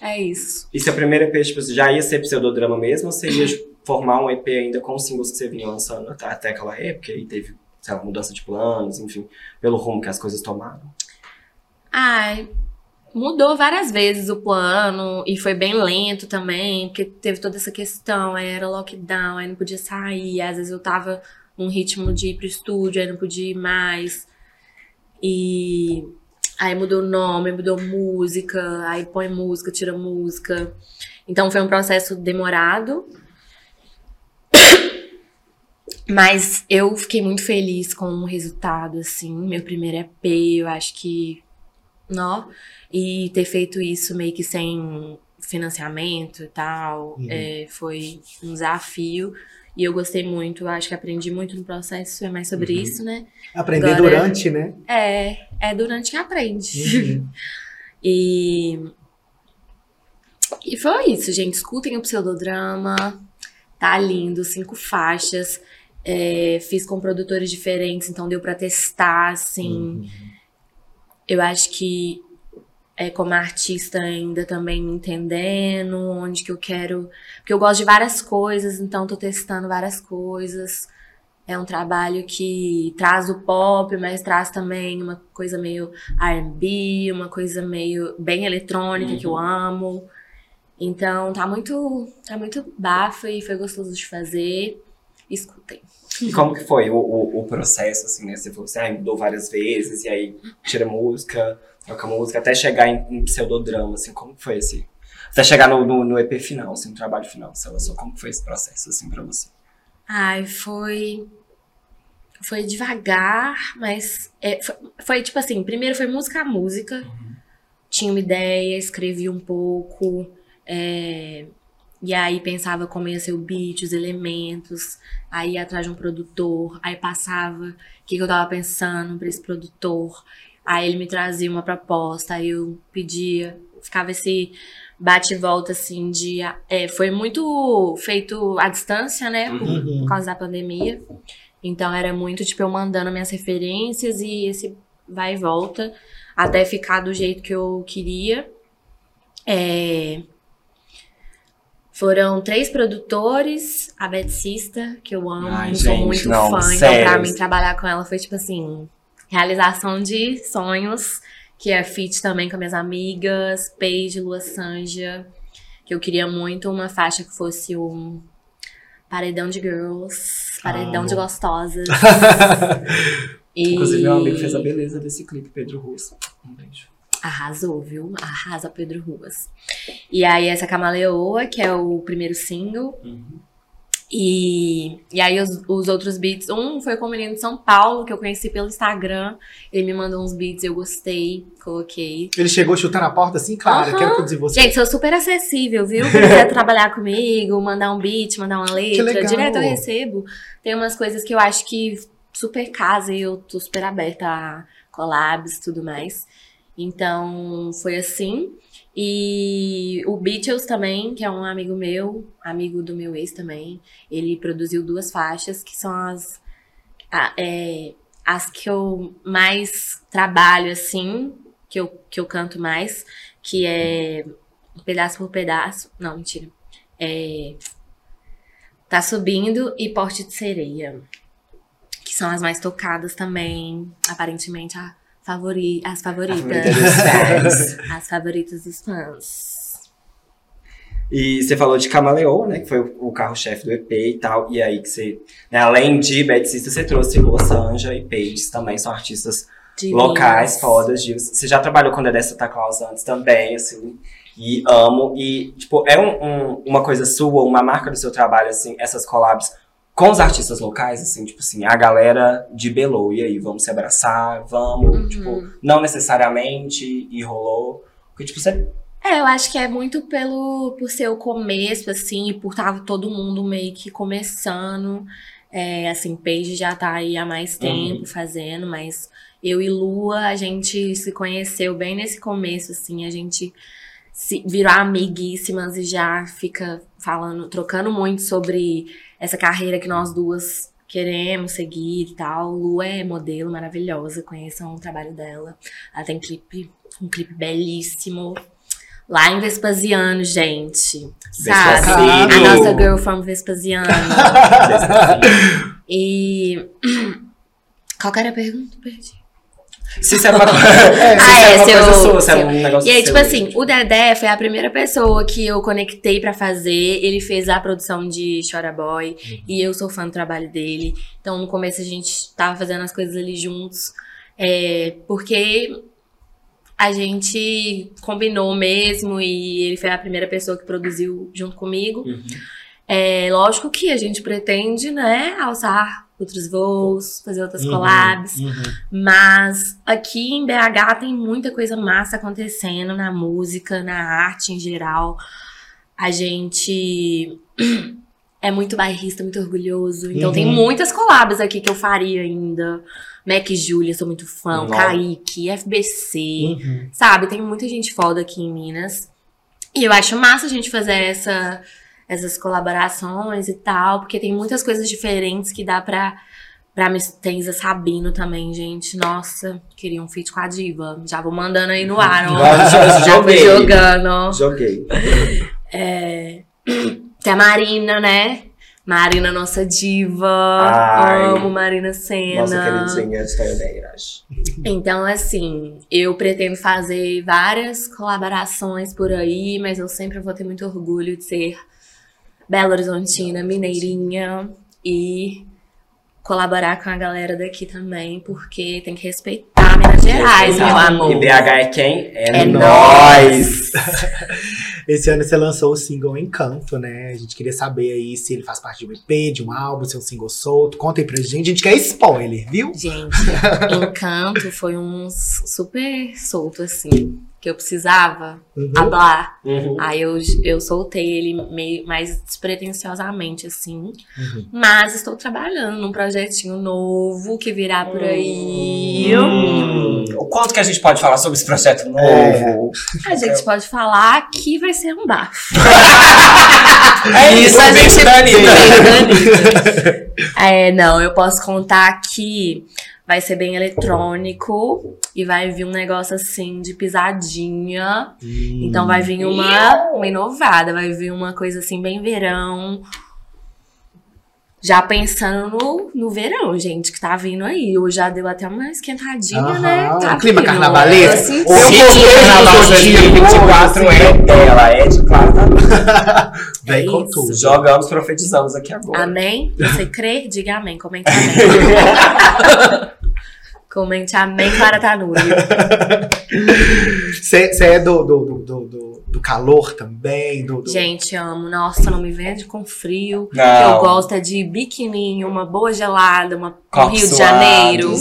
É isso. E seu primeiro EP, tipo, você já ia ser pseudodrama mesmo ou você ia tipo, formar um EP ainda com os singles que você vinha lançando até, até aquela época? E teve, sei lá, mudança de planos, enfim, pelo rumo que as coisas tomaram. Ai, mudou várias vezes o plano e foi bem lento também, porque teve toda essa questão, aí era lockdown, aí não podia sair, às vezes eu tava num ritmo de ir pro estúdio, aí não podia ir mais. E aí mudou o nome, mudou música, aí põe música, tira música. Então foi um processo demorado. Mas eu fiquei muito feliz com o resultado, assim. Meu primeiro EP, eu acho que Nó. E ter feito isso meio que sem financiamento e tal, Uhum. é, foi um desafio. E eu gostei muito, acho que aprendi muito no processo, é mais sobre Uhum. isso, né? Aprender Agora- durante, né? É, é durante que aprende. Uhum. E. E foi isso, gente. Escutem o pseudodrama. Tá lindo, cinco faixas. É, fiz com produtores diferentes, então deu pra testar, assim. Uhum. Eu acho que é como artista ainda também me entendendo onde que eu quero. Porque eu gosto de várias coisas, então tô testando várias coisas. É um trabalho que traz o pop, mas traz também uma coisa meio R&B, uma coisa meio bem eletrônica que eu amo. Então tá muito, tá muito bafa e foi gostoso de fazer. Escutem. E como que foi o, o, o processo, assim, né? Você falou assim, ah, mudou várias vezes, e aí tira música, troca música, até chegar em, em pseudodrama, assim, como que foi esse... Até chegar no, no, no EP final, assim, no trabalho final que você lançou, como que foi esse processo, assim, pra você? Ai, foi. foi devagar, mas é, foi, foi tipo assim, primeiro foi música a música. Tinha uma ideia, escrevi um pouco. é, e aí pensava como ia ser o beat, os elementos. Aí ia atrás de um produtor. Aí passava o que, que eu tava pensando pra esse produtor. Aí ele me trazia uma proposta. Aí eu pedia. Ficava esse bate e volta assim de. É, foi muito feito à distância, né? Por, Uhum. por causa da pandemia. Então era muito, tipo, eu mandando minhas referências e esse vai e volta até ficar do jeito que eu queria. É, Foram três produtores, a Beth Sista, que eu amo, Ai, sou gente, muito não, fã. Então, sério. pra mim, trabalhar com ela foi, tipo assim, realização de sonhos, que é feat também com minhas amigas, Paige, Lua Sanja, que eu queria muito uma faixa que fosse um paredão de girls, paredão Amo. de gostosas. E- Inclusive, meu amigo fez a beleza desse clipe, Pedro Russo. Um beijo. Arrasou, viu? Arrasa Pedro Ruas. E aí, essa Camaleoa, que é o primeiro single. E, e aí, os, os outros beats. Um foi com o menino de São Paulo, que eu conheci pelo Instagram. Ele me mandou uns beats, eu gostei, coloquei. Ele chegou chutando a porta assim, claro, Aham. quero produzir você. Gente, sou super acessível, viu? Quiser trabalhar comigo, mandar um beat, mandar uma letra, direto eu recebo. Tem umas coisas que eu acho que super casa e eu tô super aberta a collabs e tudo mais. Então, foi assim. E o Beatles também, que é um amigo meu, amigo do meu ex também, ele produziu duas faixas que são as, a- é, as que eu mais trabalho, assim, que eu, que eu canto mais, que é pedaço por pedaço. Não, mentira. É, tá subindo e Porte de Sereia. Que são as mais tocadas também. Aparentemente, a favori, as favoritas. as favoritas dos fãs. E você falou de Camaleão, né? Que foi o carro-chefe do EP e tal. E aí que você, né, além de Bad Sister, você trouxe Lua Sanja e Paige também, são artistas Divinas. locais, fodas, divas. Você já trabalhou com Dedé Santa Claus antes também, assim. E amo. E, tipo, é um- um- uma coisa sua, uma marca do seu trabalho, assim, essas collabs com os artistas locais, assim, tipo assim, a galera de Belo. E aí, vamos se abraçar, vamos. Uhum. Tipo, não necessariamente, e rolou. Porque, tipo, você É, eu acho que é muito pelo por ser o começo, assim, e por estar todo mundo meio que começando. É, assim, Paige já tá aí há mais tempo fazendo, mas eu e Lua, a gente se conheceu bem nesse começo, assim, a gente se virou amiguíssimas e já fica falando, trocando muito sobre essa carreira que nós duas queremos seguir e tal. Lua é modelo maravilhosa, conheçam o trabalho dela. Ela tem clipe, um clipe belíssimo. Lá em Vespasiano, gente. Sabe? Vespasiano. A nossa girl from Vespasiano. e. Qual que era a pergunta? Perdi. Se isso era uma, É, se Ah, era é, uma seu- coisa sua, se era um negócio E aí, seu. tipo assim, o Dedé foi a primeira pessoa que eu conectei pra fazer. Ele fez a produção de Chora Boy. E eu sou fã do trabalho dele. Então, no começo, a gente tava fazendo as coisas ali juntos. É, porque a gente combinou mesmo. E ele foi a primeira pessoa que produziu junto comigo. Uhum. É lógico que a gente pretende, né, alçar outros voos, fazer outras Uhum, collabs. uhum. Mas aqui em BH tem muita coisa massa acontecendo na música, na arte em geral. A gente é muito bairrista, muito orgulhoso. Então Uhum. tem muitas collabs aqui que eu faria ainda. Mac e Julia, sou muito fã. Nossa. Kaique, FBC. Uhum. Sabe? Tem muita gente foda aqui em Minas. E eu acho massa a gente fazer essa, essas colaborações e tal, porque tem muitas coisas diferentes que dá pra. Pra Miss Tenza Sabino também, gente. Nossa, queria um feat com a diva. Já vou mandando aí no ar, ó. Joguei. jogando. Joguei. É... Tem a Marina, né? Marina, nossa diva. Ai. Amo Marina Senna. Nossa queridinha de. Então, assim, eu pretendo fazer várias colaborações por aí, mas eu sempre vou ter muito orgulho de ser Belo Horizontina, mineirinha e colaborar com a galera daqui também, porque tem que respeitar Minas Gerais, meu amor. E BH é quem? É, É nós. Esse ano você lançou o single Encanto, né? A gente queria saber aí se ele faz parte de um EP, de um álbum, se é um single solto. Conta aí pra gente. A gente quer spoiler, viu? Gente, Encanto foi um super solto, assim, que eu precisava Uhum. hablar. Uhum. Aí eu, eu soltei ele meio mais despretensiosamente, assim. Uhum. Mas estou trabalhando num projetinho novo que virá por aí. Hum, o quanto que a gente pode falar sobre esse projeto novo? É. A gente pode falar que vai ser um bafo. É isso, a gente gente- da Anitta. É, não, eu posso contar que vai ser bem eletrônico e vai vir um negócio assim de pisadinha. Então vai vir uma, uma inovada, vai vir uma coisa assim bem verão. Já pensando no, no verão, gente, que tá vindo aí. Hoje já deu até uma esquentadinha, né? Tá um clima carnavalesco. Eu senti. Ou O carnaval de 2024 é dela, é de Clara. Vem com isso. tudo. Jogamos, profetizamos aqui agora. Amém? Você crê? Diga amém. Comente amém. Comente amém, Clara Tanuri. Você é do, do, do, do, do- calor também? Do, do... Gente, amo. Nossa, não me vende com frio. Não. Eu gosto é de biquininho, uma boa gelada, uma um Rio de. Janeiro,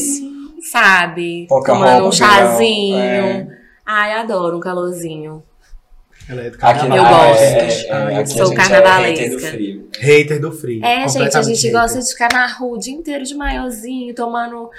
sabe? Pouca Tomando um chazinho. verão, Ai, adoro um calorzinho. Ela é do carnaval. Eu gosto. É, é, Ai, aqui Sou é carnavalesca. hater do frio. Hater do frio. É, gente, a gente hater. gosta de ficar na rua o dia inteiro de maiozinho, tomando,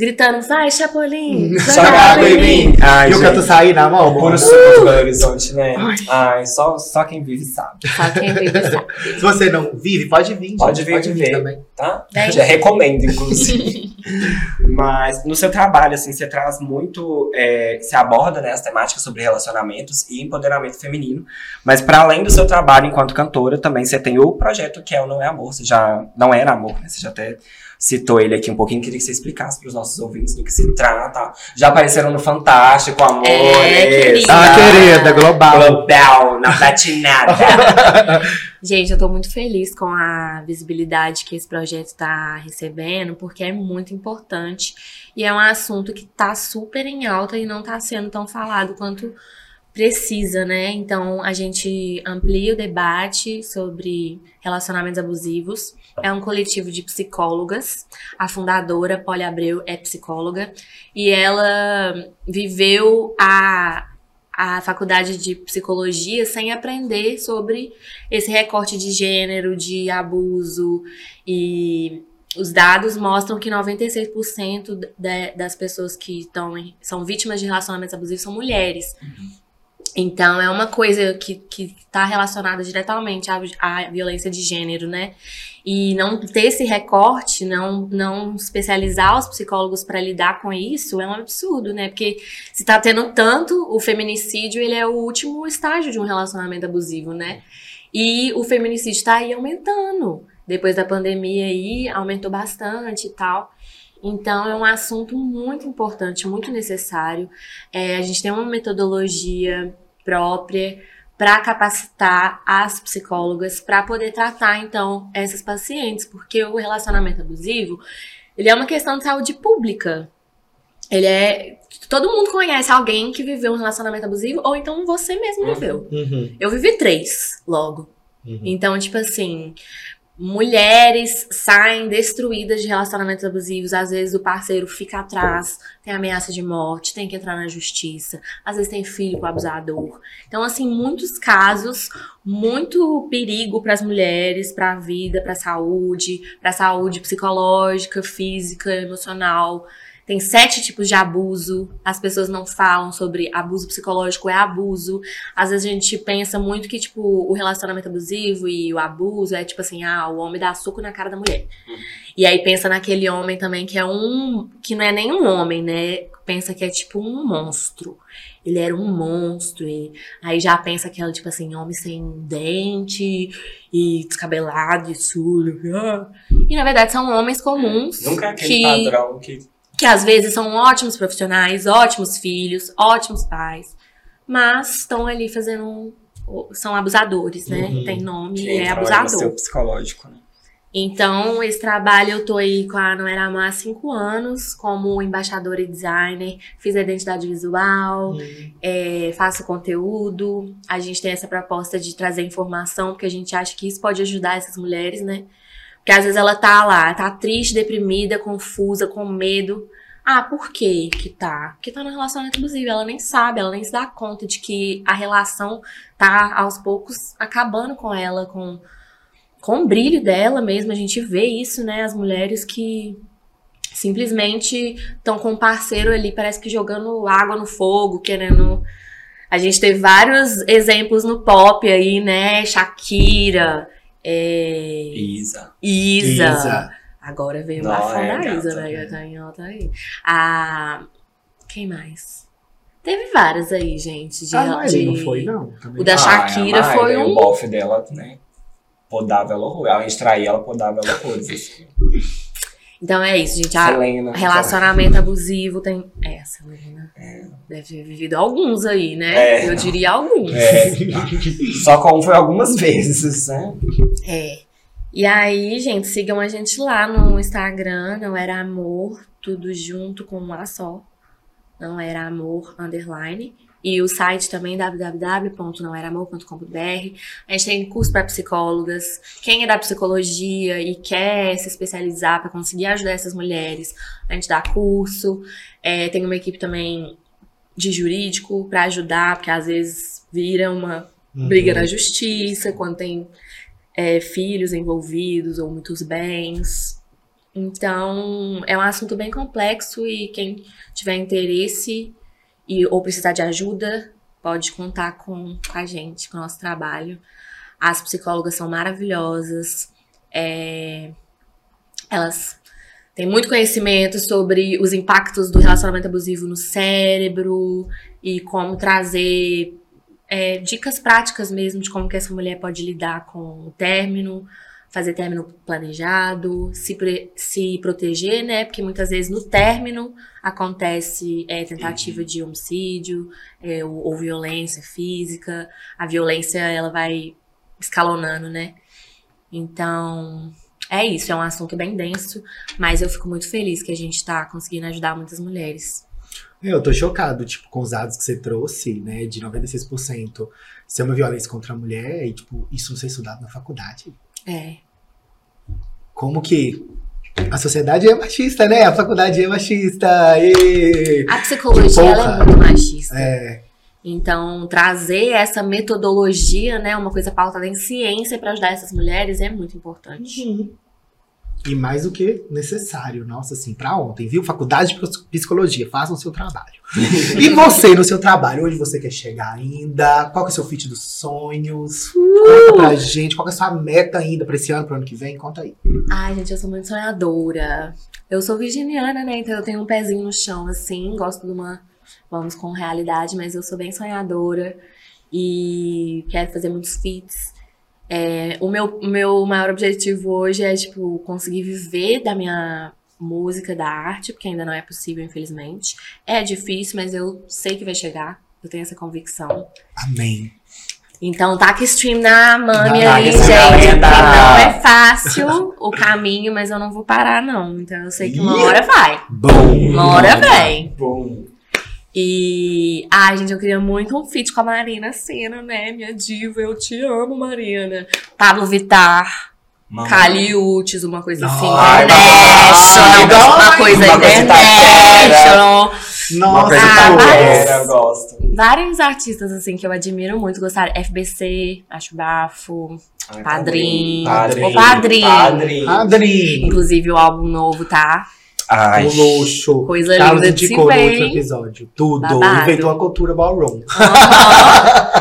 gritando, vai, Chapolin, Joga água em mim. Ai, E o canto sair na mão? Puro suco de Belo Horizonte, né? Ai, só, só quem vive sabe. Só quem vive sabe. Se você não vive, pode vir. Pode gente, vir, pode vir vir. também. tá? Já recomendo, inclusive. Mas no seu trabalho, assim, você traz muito. é, você aborda né, as temáticas sobre relacionamentos e empoderamento feminino. Mas para além do seu trabalho enquanto cantora, também você tem o projeto que é o Não É Amor. Você já. Não era amor, né? Você já até citou ele aqui um pouquinho. Queria que você explicasse para os nossos ouvintes do que se trata. Já apareceram no Fantástico, Amor. É, querida. Ah, querida, global. Global, na platinada. Gente, eu tô muito feliz com a visibilidade que esse projeto tá recebendo, porque é muito importante e é um assunto que tá super em alta e não tá sendo tão falado quanto precisa, né? Então, a gente amplia o debate sobre relacionamentos abusivos. É um coletivo de psicólogas. A fundadora, Polly Abreu, é psicóloga e ela viveu a a faculdade de psicologia sem aprender sobre esse recorte de gênero, de abuso e os dados mostram que 96% da- das pessoas que estão são vítimas de relacionamentos abusivos são mulheres. Então é uma coisa que está relacionada diretamente à, à violência de gênero, né? E não ter esse recorte, não, não especializar os psicólogos para lidar com isso é um absurdo, né? Porque se tá tendo tanto, o feminicídio ele é o último estágio de um relacionamento abusivo, né? E o feminicídio tá aí aumentando. Depois da pandemia aí, aumentou bastante e tal. Então, é um assunto muito importante, muito necessário. É, a gente tem uma metodologia própria para capacitar as psicólogas para poder tratar, então, essas pacientes. Porque o relacionamento abusivo, ele é uma questão de saúde pública. Ele é... Todo mundo conhece alguém que viveu um relacionamento abusivo, ou então você mesmo Uhum. viveu. Uhum, Eu vivi três, logo. uhum. Então, tipo assim, mulheres saem destruídas de relacionamentos abusivos. Às vezes o parceiro fica atrás, tem ameaça de morte, tem que entrar na justiça. Às vezes tem filho com abusador. Então, assim, muitos casos, muito perigo para as mulheres, para a vida, para a saúde, para a saúde psicológica, física, emocional. Tem sete tipos de abuso. As pessoas não falam sobre abuso psicológico é abuso. Às vezes a gente pensa muito que, tipo, o relacionamento abusivo e o abuso é tipo assim, ah, o homem dá soco na cara da mulher. E aí pensa naquele homem também que é um. que não é nem um homem, né? Pensa que é tipo um monstro. Ele era um monstro. E aí já pensa que é tipo assim, homem sem dente e descabelado e surdo. E na verdade são homens comuns Nunca é aquele que padrão que. Que às vezes são ótimos profissionais, ótimos filhos, ótimos pais, mas estão ali fazendo. um- são abusadores, né? Uhum. Tem nome que e é no seu abusador. psicológico, né? Então, esse trabalho eu tô aí com a Não Era Amor há cinco anos, como embaixadora e designer, fiz a identidade visual, é, faço conteúdo. A gente tem essa proposta de trazer informação, porque a gente acha que isso pode ajudar essas mulheres, né? Porque às vezes ela tá lá, tá triste, deprimida, confusa, com medo. Ah, por que que tá? Porque tá no relacionamento abusivo, ela nem sabe, ela nem se dá conta de que a relação tá aos poucos acabando com ela, com, com o brilho dela mesmo. A gente vê isso, né? As mulheres que simplesmente estão com o parceiro ali, parece que jogando água no fogo, querendo. A gente teve vários exemplos no pop aí, né? Shakira, é... Isa. Isa. Isa. Agora veio o Não, bafão é, da Isa, né? Que tá em alta aí. A. Quem mais? Teve várias aí, gente. De, A de- não foi, não. Também. O da Ah, Shakira a Miley, foi um- O bofe dela, né? Podava ela horror. Ela extraía, ela podava ela horrores. assim. Então é isso, gente. A- Selena. Relacionamento abusivo tem. É, essa menina deve ter vivido alguns aí, né? É. Eu diria alguns. É. Só como foi algumas vezes, né? É. E aí, gente, sigam a gente lá no Instagram, não era amor, tudo junto com um A só. Não era amor, underline. E o site também, www.nãoeramor.com.br. A gente tem curso para psicólogas. Quem é da psicologia e quer se especializar para conseguir ajudar essas mulheres, a gente dá curso. É, tem uma equipe também de jurídico para ajudar, porque às vezes vira uma Uhum. briga na justiça, quando tem é, filhos envolvidos ou muitos bens. Então, é um assunto bem complexo e quem tiver interesse e, ou precisar de ajuda, pode contar com, com a gente, com o nosso trabalho. As psicólogas são maravilhosas, é, elas têm muito conhecimento sobre os impactos do relacionamento abusivo no cérebro e como trazer é, dicas práticas mesmo de como que essa mulher pode lidar com o término, fazer término planejado, se, pre- se proteger, né? Porque muitas vezes no término acontece é, tentativa de homicídio é, ou, ou violência física. A violência ela vai escalonando, né? Então é isso, é um assunto bem denso, mas eu fico muito feliz que a gente tá conseguindo ajudar muitas mulheres. Eu tô chocado, tipo, com os dados que você trouxe, né? De 96% ser uma violência contra a mulher e, tipo, isso não ser estudado na faculdade. É. Como que a sociedade é machista, né? A faculdade é machista. E... A psicologia é muito machista. É, Então, trazer essa metodologia, né, uma coisa pautada em ciência para ajudar essas mulheres é muito importante. E mais do que necessário. Nossa, assim, pra ontem, viu? Faculdade de Psicologia, façam o seu trabalho. e você, no seu trabalho, onde você quer chegar ainda? Qual que é o seu fit dos sonhos? Conta pra gente, qual é a sua meta ainda pra esse ano, pro ano que vem? Conta aí. Ai, gente, eu sou muito sonhadora. Eu sou virginiana, né? Então eu tenho um pezinho no chão, assim. Gosto de uma. Vamos com realidade, mas eu sou bem sonhadora. E quero fazer muitos feats. É, o meu, meu maior objetivo hoje é, tipo, conseguir viver da minha música, da arte, porque ainda não é possível, infelizmente. É difícil, mas eu sei que vai chegar. Eu tenho essa convicção. Amém. Então, tá que stream na mami que gente. não é fácil o caminho, mas eu não vou parar, não. Então, eu sei que uma hora vai. Bom. Uma hora vem. Bom. E. Ai, gente, eu queria muito um feat com a Marina Senna, né? Minha diva, eu te amo, Marina. Pablo Vittar. Caliutes, uma coisa assim. Ai, International, ai, uma coisa uma coisa international. Uma Nossa, coisa Ah, várias- eu gosto. Vários artistas, assim, que eu admiro muito. Gostaram. FBC, acho bafo. Ai, Padrinho. Padrinho. Ô, padrinho. Padrinho. Adri. Inclusive, o álbum novo, tá? Ai. O luxo. Coisa Carlos linda de se outro episódio. Tudo. Babado. Inventou a cultura ballroom.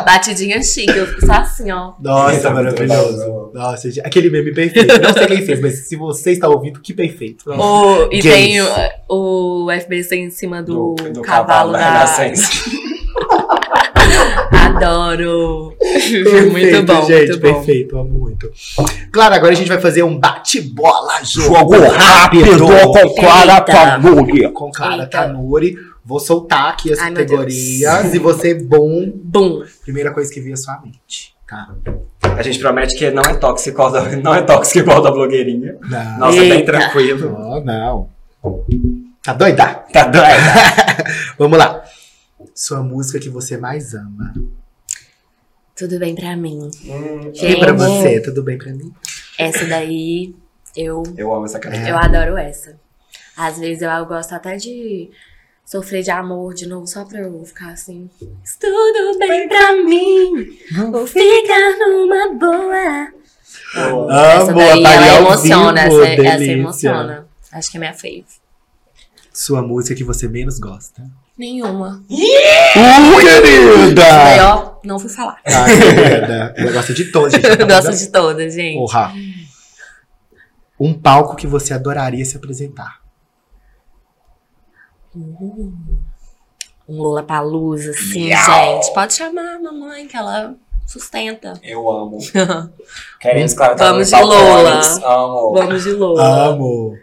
Batidinha chique, eu fico só assim, ó. Nossa, maravilhoso. Nossa, gente, aquele meme perfeito. Não sei quem fez, mas se você está ouvindo, que perfeito. O, e Gays. tem o, o FBC em cima do, Do, do cavalo, cavalo da da. Renascença. Adoro. Perfeito, muito bom, gente, muito bom. perfeito, amo muito. Claro, agora a gente vai fazer um bate-bola, Jogo rápido com Clara Tanuri. com Clara Eita. Tanuri. Vou soltar aqui as Ai, categorias e você, bom, Bum. primeira coisa que vier à sua mente. Tá. A gente promete que não é tóxico igual da, não é tóxico igual da blogueirinha. Não. Nossa, bem Eita. tranquilo. Oh, não. Tá doida? Tá doido? Vamos lá. Sua música que você mais ama. Tudo bem pra mim. Hum, E pra Gente. você, tudo bem pra mim? Essa daí, eu, eu amo essa canção. É. eu adoro essa. Às vezes eu gosto até de sofrer de amor de novo, só pra eu ficar assim. Tudo bem pra mim, vou ficar numa boa. Eu- essa daí, ela emociona, vivo, essa, essa emociona. Acho que é minha fave. Sua música que você menos gosta. Nenhuma. Uh, querida! Daí, ó, não fui falar. Ah, querida. Ela gosta de todas, gente. Tá Gosto de todas, gente. Porra. Um palco que você adoraria se apresentar. Um Lola Palusa, assim, Miau. gente. Pode chamar a mamãe, que ela sustenta. Eu amo. Queremos, claro, tá Vamos de Lola. Amo. Vamos de Lola. Amo.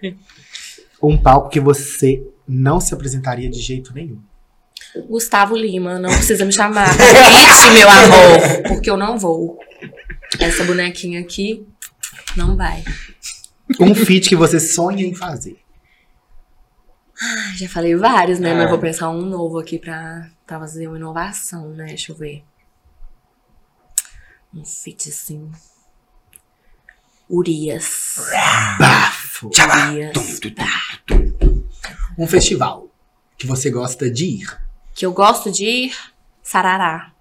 Um palco que você não se apresentaria de jeito nenhum. Gustavo Lima, não precisa me chamar. Convite, meu amor, porque eu não vou. Essa bonequinha aqui não vai. Um feat que você sonha em fazer. Ah, Já falei vários, né? É. Mas vou pensar um novo aqui pra, pra fazer uma inovação, né? Deixa eu ver. Um fit assim. Urias. Bafo. Urias. Um festival que você gosta de ir. Que eu gosto de ir. Sarará.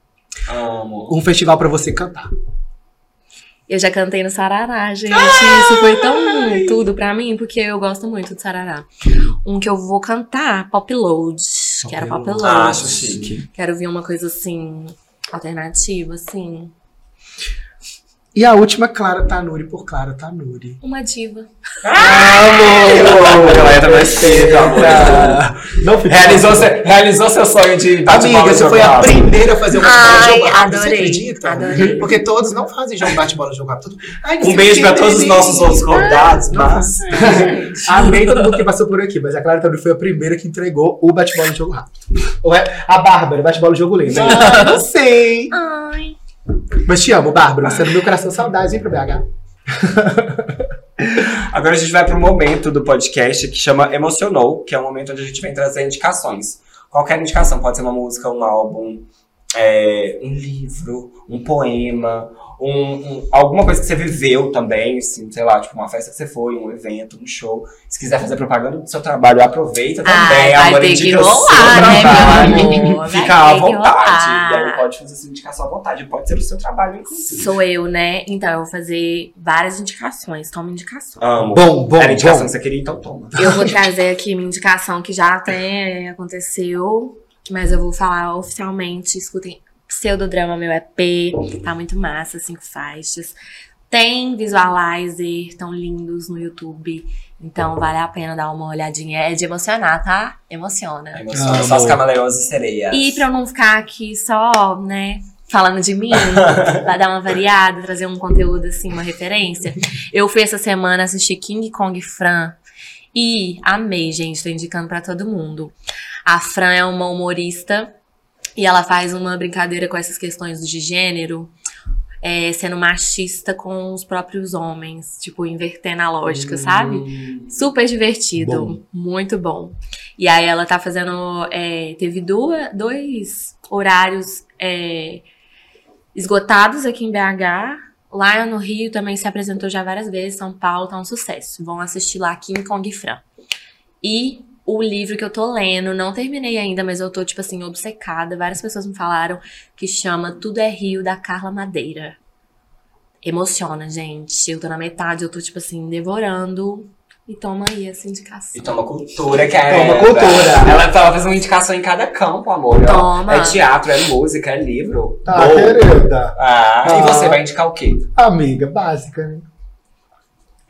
Amo. Um festival pra você cantar. Eu já cantei no Sarará, gente. Isso foi tão tudo pra mim, porque eu gosto muito de Sarará. Um que eu vou cantar, Pop Load. Quero Pop Load. Load. Acho chique. Quero ver uma coisa assim, alternativa, assim. E a última, Clara Tanuri, por Clara Tanuri. Uma diva. Amo! Ela entra no espírito, amor. Não fica Realizou, seu- realizou seu sonho de bate-bola Amiga, você foi a primeira a fazer um bate-bola jogo rápido, você adorei, acredita? adorei. Porque todos não fazem jogo bate-bola jogo rápido. Ai, Um beijo pra todos os nossos outros convidados, mas... Amei todo mundo que passou por aqui, mas a Clara Tanuri foi a primeira que entregou o bate-bola jogo rápido. Ou é a Bárbara, bate-bola jogo lento. Não. Não sei. Ai. Mas te amo, Bárbara. Você é no meu coração saudades, hein, pro BH. Agora a gente vai para um momento do podcast que chama Emocionou, que é um momento onde a gente vem trazer indicações. Qualquer indicação, pode ser uma música, um álbum, é, um livro, um poema, um, um- alguma coisa que você viveu também, assim, sei lá, tipo uma festa que você foi, um evento, um show. Se quiser fazer propaganda do seu trabalho, aproveita também. Ai, vai ter que rolar, né, trabalho. meu amor? Vai Fica à vontade. E aí pode fazer essa indicação à vontade. Pode ser o seu trabalho, inclusive. Sou eu, né? Então eu vou fazer várias indicações. Toma indicação. Amo. Bom, bom, Era a indicação bom. que você queria, então toma. Eu vou trazer aqui minha indicação que já até aconteceu, mas eu vou falar oficialmente. Escutem Pseudodrama, meu EP. Tá muito massa, cinco faixas. Tem visualizer tão lindos no YouTube. Então vale a pena dar uma olhadinha. É de emocionar, tá? Emociona. Emociona só os camaleões e sereias. E pra eu não ficar aqui só, né, falando de mim, vai dar uma variada, trazer um conteúdo assim, uma referência. Eu fui essa semana assistir King Kong Fran e amei, gente, tô indicando pra todo mundo. A Fran é uma humorista e ela faz uma brincadeira com essas questões de gênero. é, sendo machista com os próprios homens, tipo, invertendo a lógica, sabe? Hum. Super divertido, Bom. muito bom. E aí ela tá fazendo. é, teve duas, dois horários é, esgotados aqui em BH. Lá no Rio também se apresentou já várias vezes. São Paulo tá um sucesso. Vão assistir lá King Kong Fran. E o livro que eu tô lendo, não terminei ainda, mas eu tô, tipo assim, obcecada. Várias pessoas me falaram que chama Tudo é Rio, da Carla Madeira. Emociona, gente. Eu tô na metade, eu tô, tipo assim, devorando. E toma aí essa indicação. E toma cultura, cara. Toma cultura. Ela, ela fez uma indicação em cada campo, amor. Toma. É teatro, é música, é livro. Tá, Boa. querida. Ah, Ah. e você vai indicar o quê? Amiga, básica, né?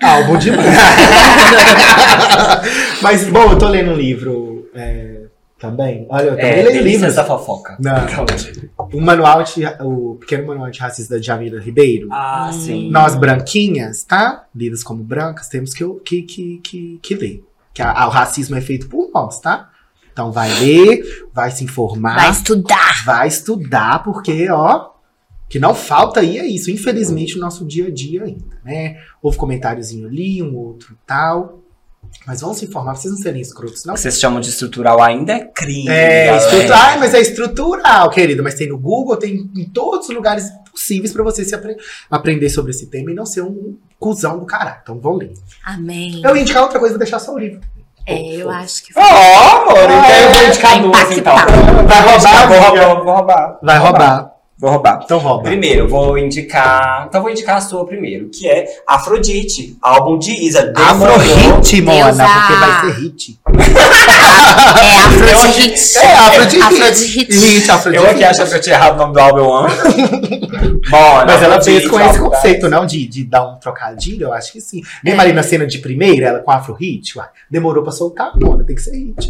Álbum de música. Mas, bom, eu tô lendo um livro é, também. Olha, eu também É, leio livros. da fofoca. Não. Então, O manual de, o pequeno manual de racista de Jamila Ribeiro. ah, sim. Nós branquinhas, tá? Lidas como brancas, temos que, que, que, que, que ler. Que a- a- o racismo é feito por nós, tá? Então vai ler, vai se informar, Vai estudar. vai estudar, porque, ó, que não falta aí é isso, infelizmente, no nosso dia a dia ainda, né? Houve comentáriozinho ali, um outro tal. Mas vamos se informar, pra vocês não serem escrotos, não. Vocês chamam de estrutural ainda é crime. É, estrutural, Ai, mas é estrutural, querido. Mas tem no Google, tem em todos os lugares possíveis pra você se apre- aprender sobre esse tema e não ser um cuzão do caralho. Então vão ler. Amém. Eu ia indicar outra coisa, vou deixar só o livro. É, eu acho que Ó, amor, então eu vou indicar duas então. Vai roubar, Vou roubar, vou roubar. Vai roubar. Vou roubar. Então rouba. Primeiro, eu vou indicar. Então, vou indicar a sua primeiro, que é Afrodite, álbum de Isa. Afro-hit, Mona, porque vai ser hit. É Afro hit. É, Afro de Afro hit. de hit. Hit, Afro de Eu aqui hit. achando que eu tinha errado o nome do álbum, eu amo. Mona, Mas ela Afrodite, fez com esse conceito, não? De, de dar um trocadilho, eu acho que sim. Mesmo ali na cena de primeira, ela com Afro-hit, uai, demorou pra soltar, Mona, tem que ser hit.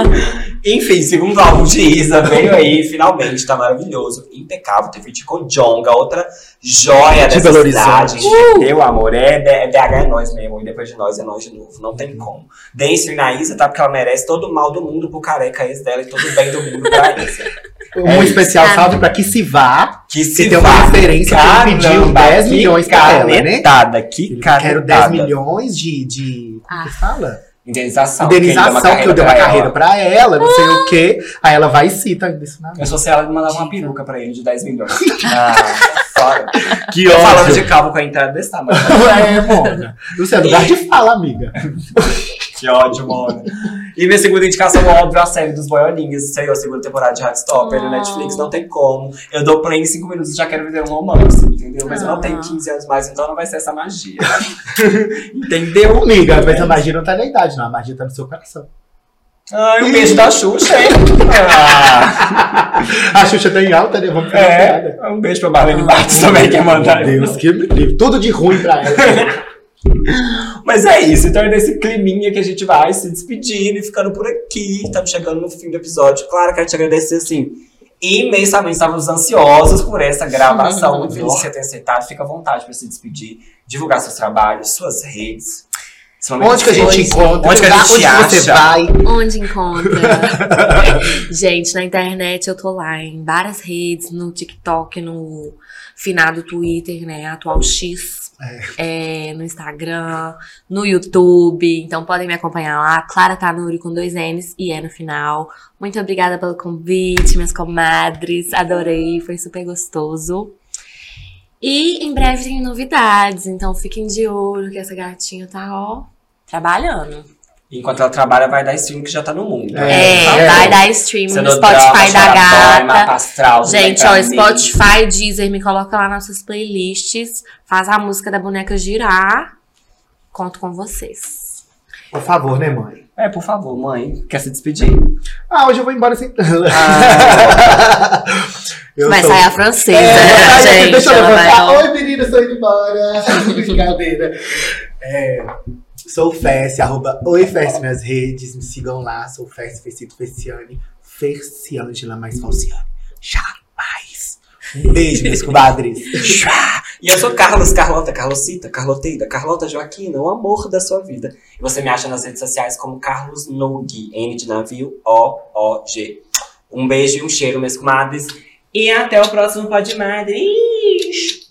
Enfim, segundo álbum de Isa, veio aí, finalmente, tá maravilhoso, impecável. Teve feat com Jonga, outra joia De dessa Belo cidade. Horizonte. Meu amor, é, é BH é nós mesmo, e depois de nós é nós de novo, não tem como. Stream na Isa, tá? Porque ela merece todo o mal do mundo pro careca ex dela e todo o bem do mundo pra Isa. Um É isso. especial salve pra que se vá. Que Se tem uma referência que ele pediu 10 milhões pra ela, né? canetada, Que canetada. quero 10 milhões de. de Ah. que fala? Indenização. que Indenização, que eu dei uma pra carreira ela. pra ela, não sei o quê. Aí ela vai e cita isso na Eu sou se ela mandava uma peruca pra ele de 10 milhões. Ah, Que Tô falando de calvo com a entrada desse tamanho. É, Mona. Não sei, é lugar de fala, amiga. Que ódio, mano. E minha segunda indicação, óbvio, a série dos boiolinhas. Estreou a segunda temporada de Heartstopper no Ah. Netflix, não tem como. Eu dou play em 5 minutos e já quero viver um romance, entendeu? Mas eu não Ah. tenho 15 anos mais, então não vai ser essa magia. entendeu? Amiga, mas a magia não tá na idade, não. A magia tá no seu coração. Ai, um beijo da Xuxa, hein? Ah, A Xuxa tá em alta, né? Vamos fazer é, um beijo pra Marlene Matos também, que mandar. Meu Deus, que livre. Tudo de ruim pra ela. Mas é isso, então é nesse climinha que a gente vai se despedindo e ficando por aqui. Estamos chegando no fim do episódio. Claro, quero te agradecer, assim, imensamente. Estávamos ansiosos por essa gravação. Muito feliz que você tenha aceitado. Fica à vontade para se despedir, divulgar seus trabalhos, suas redes. Onde que a gente encontra? Onde que a Lugar gente onde você acha? vai? Onde encontra? Gente, na internet eu tô lá em várias redes, no TikTok, no finado Twitter, né? Atual X. É, no Instagram, no YouTube. Então podem me acompanhar lá. Clara Tanuri com dois N's e é no final. Muito obrigada pelo convite, minhas comadres. Adorei, foi super gostoso. E em breve tem novidades, então fiquem de olho que essa gatinha tá, ó, trabalhando. Enquanto ela trabalha, vai dar stream que já tá no mundo. É, É, é. vai dar stream no Spotify drama, da charaboy, mapa gata. astral, Gente, ó. Spotify, Deezer, me coloca lá nas suas playlists. Faz a música da boneca girar. Conto com vocês. Por favor, né, mãe? É, por favor, mãe. Quer se despedir? Ah, hoje eu vou embora sem. Eu vai sou- sair a francesa, É, né, gente? deixa eu Ela vai- levantar. Oi, menina, estou indo embora. Brincadeira. É, sou o Fess, arroba Oi Fess nas redes. Me sigam lá. Sou Fess, Fecito Fessiane. Ferciângela mais Falciane. Jamais. Um beijo, meus comadres. E eu sou Carlos, Carlota, Carlosita, Carloteida, Carlota Joaquina, o amor da sua vida. E você me acha nas redes sociais como Carlos Nog, N de navio, O-O-G. Um beijo e um cheiro, meus comadres. E até o próximo Pode Madres.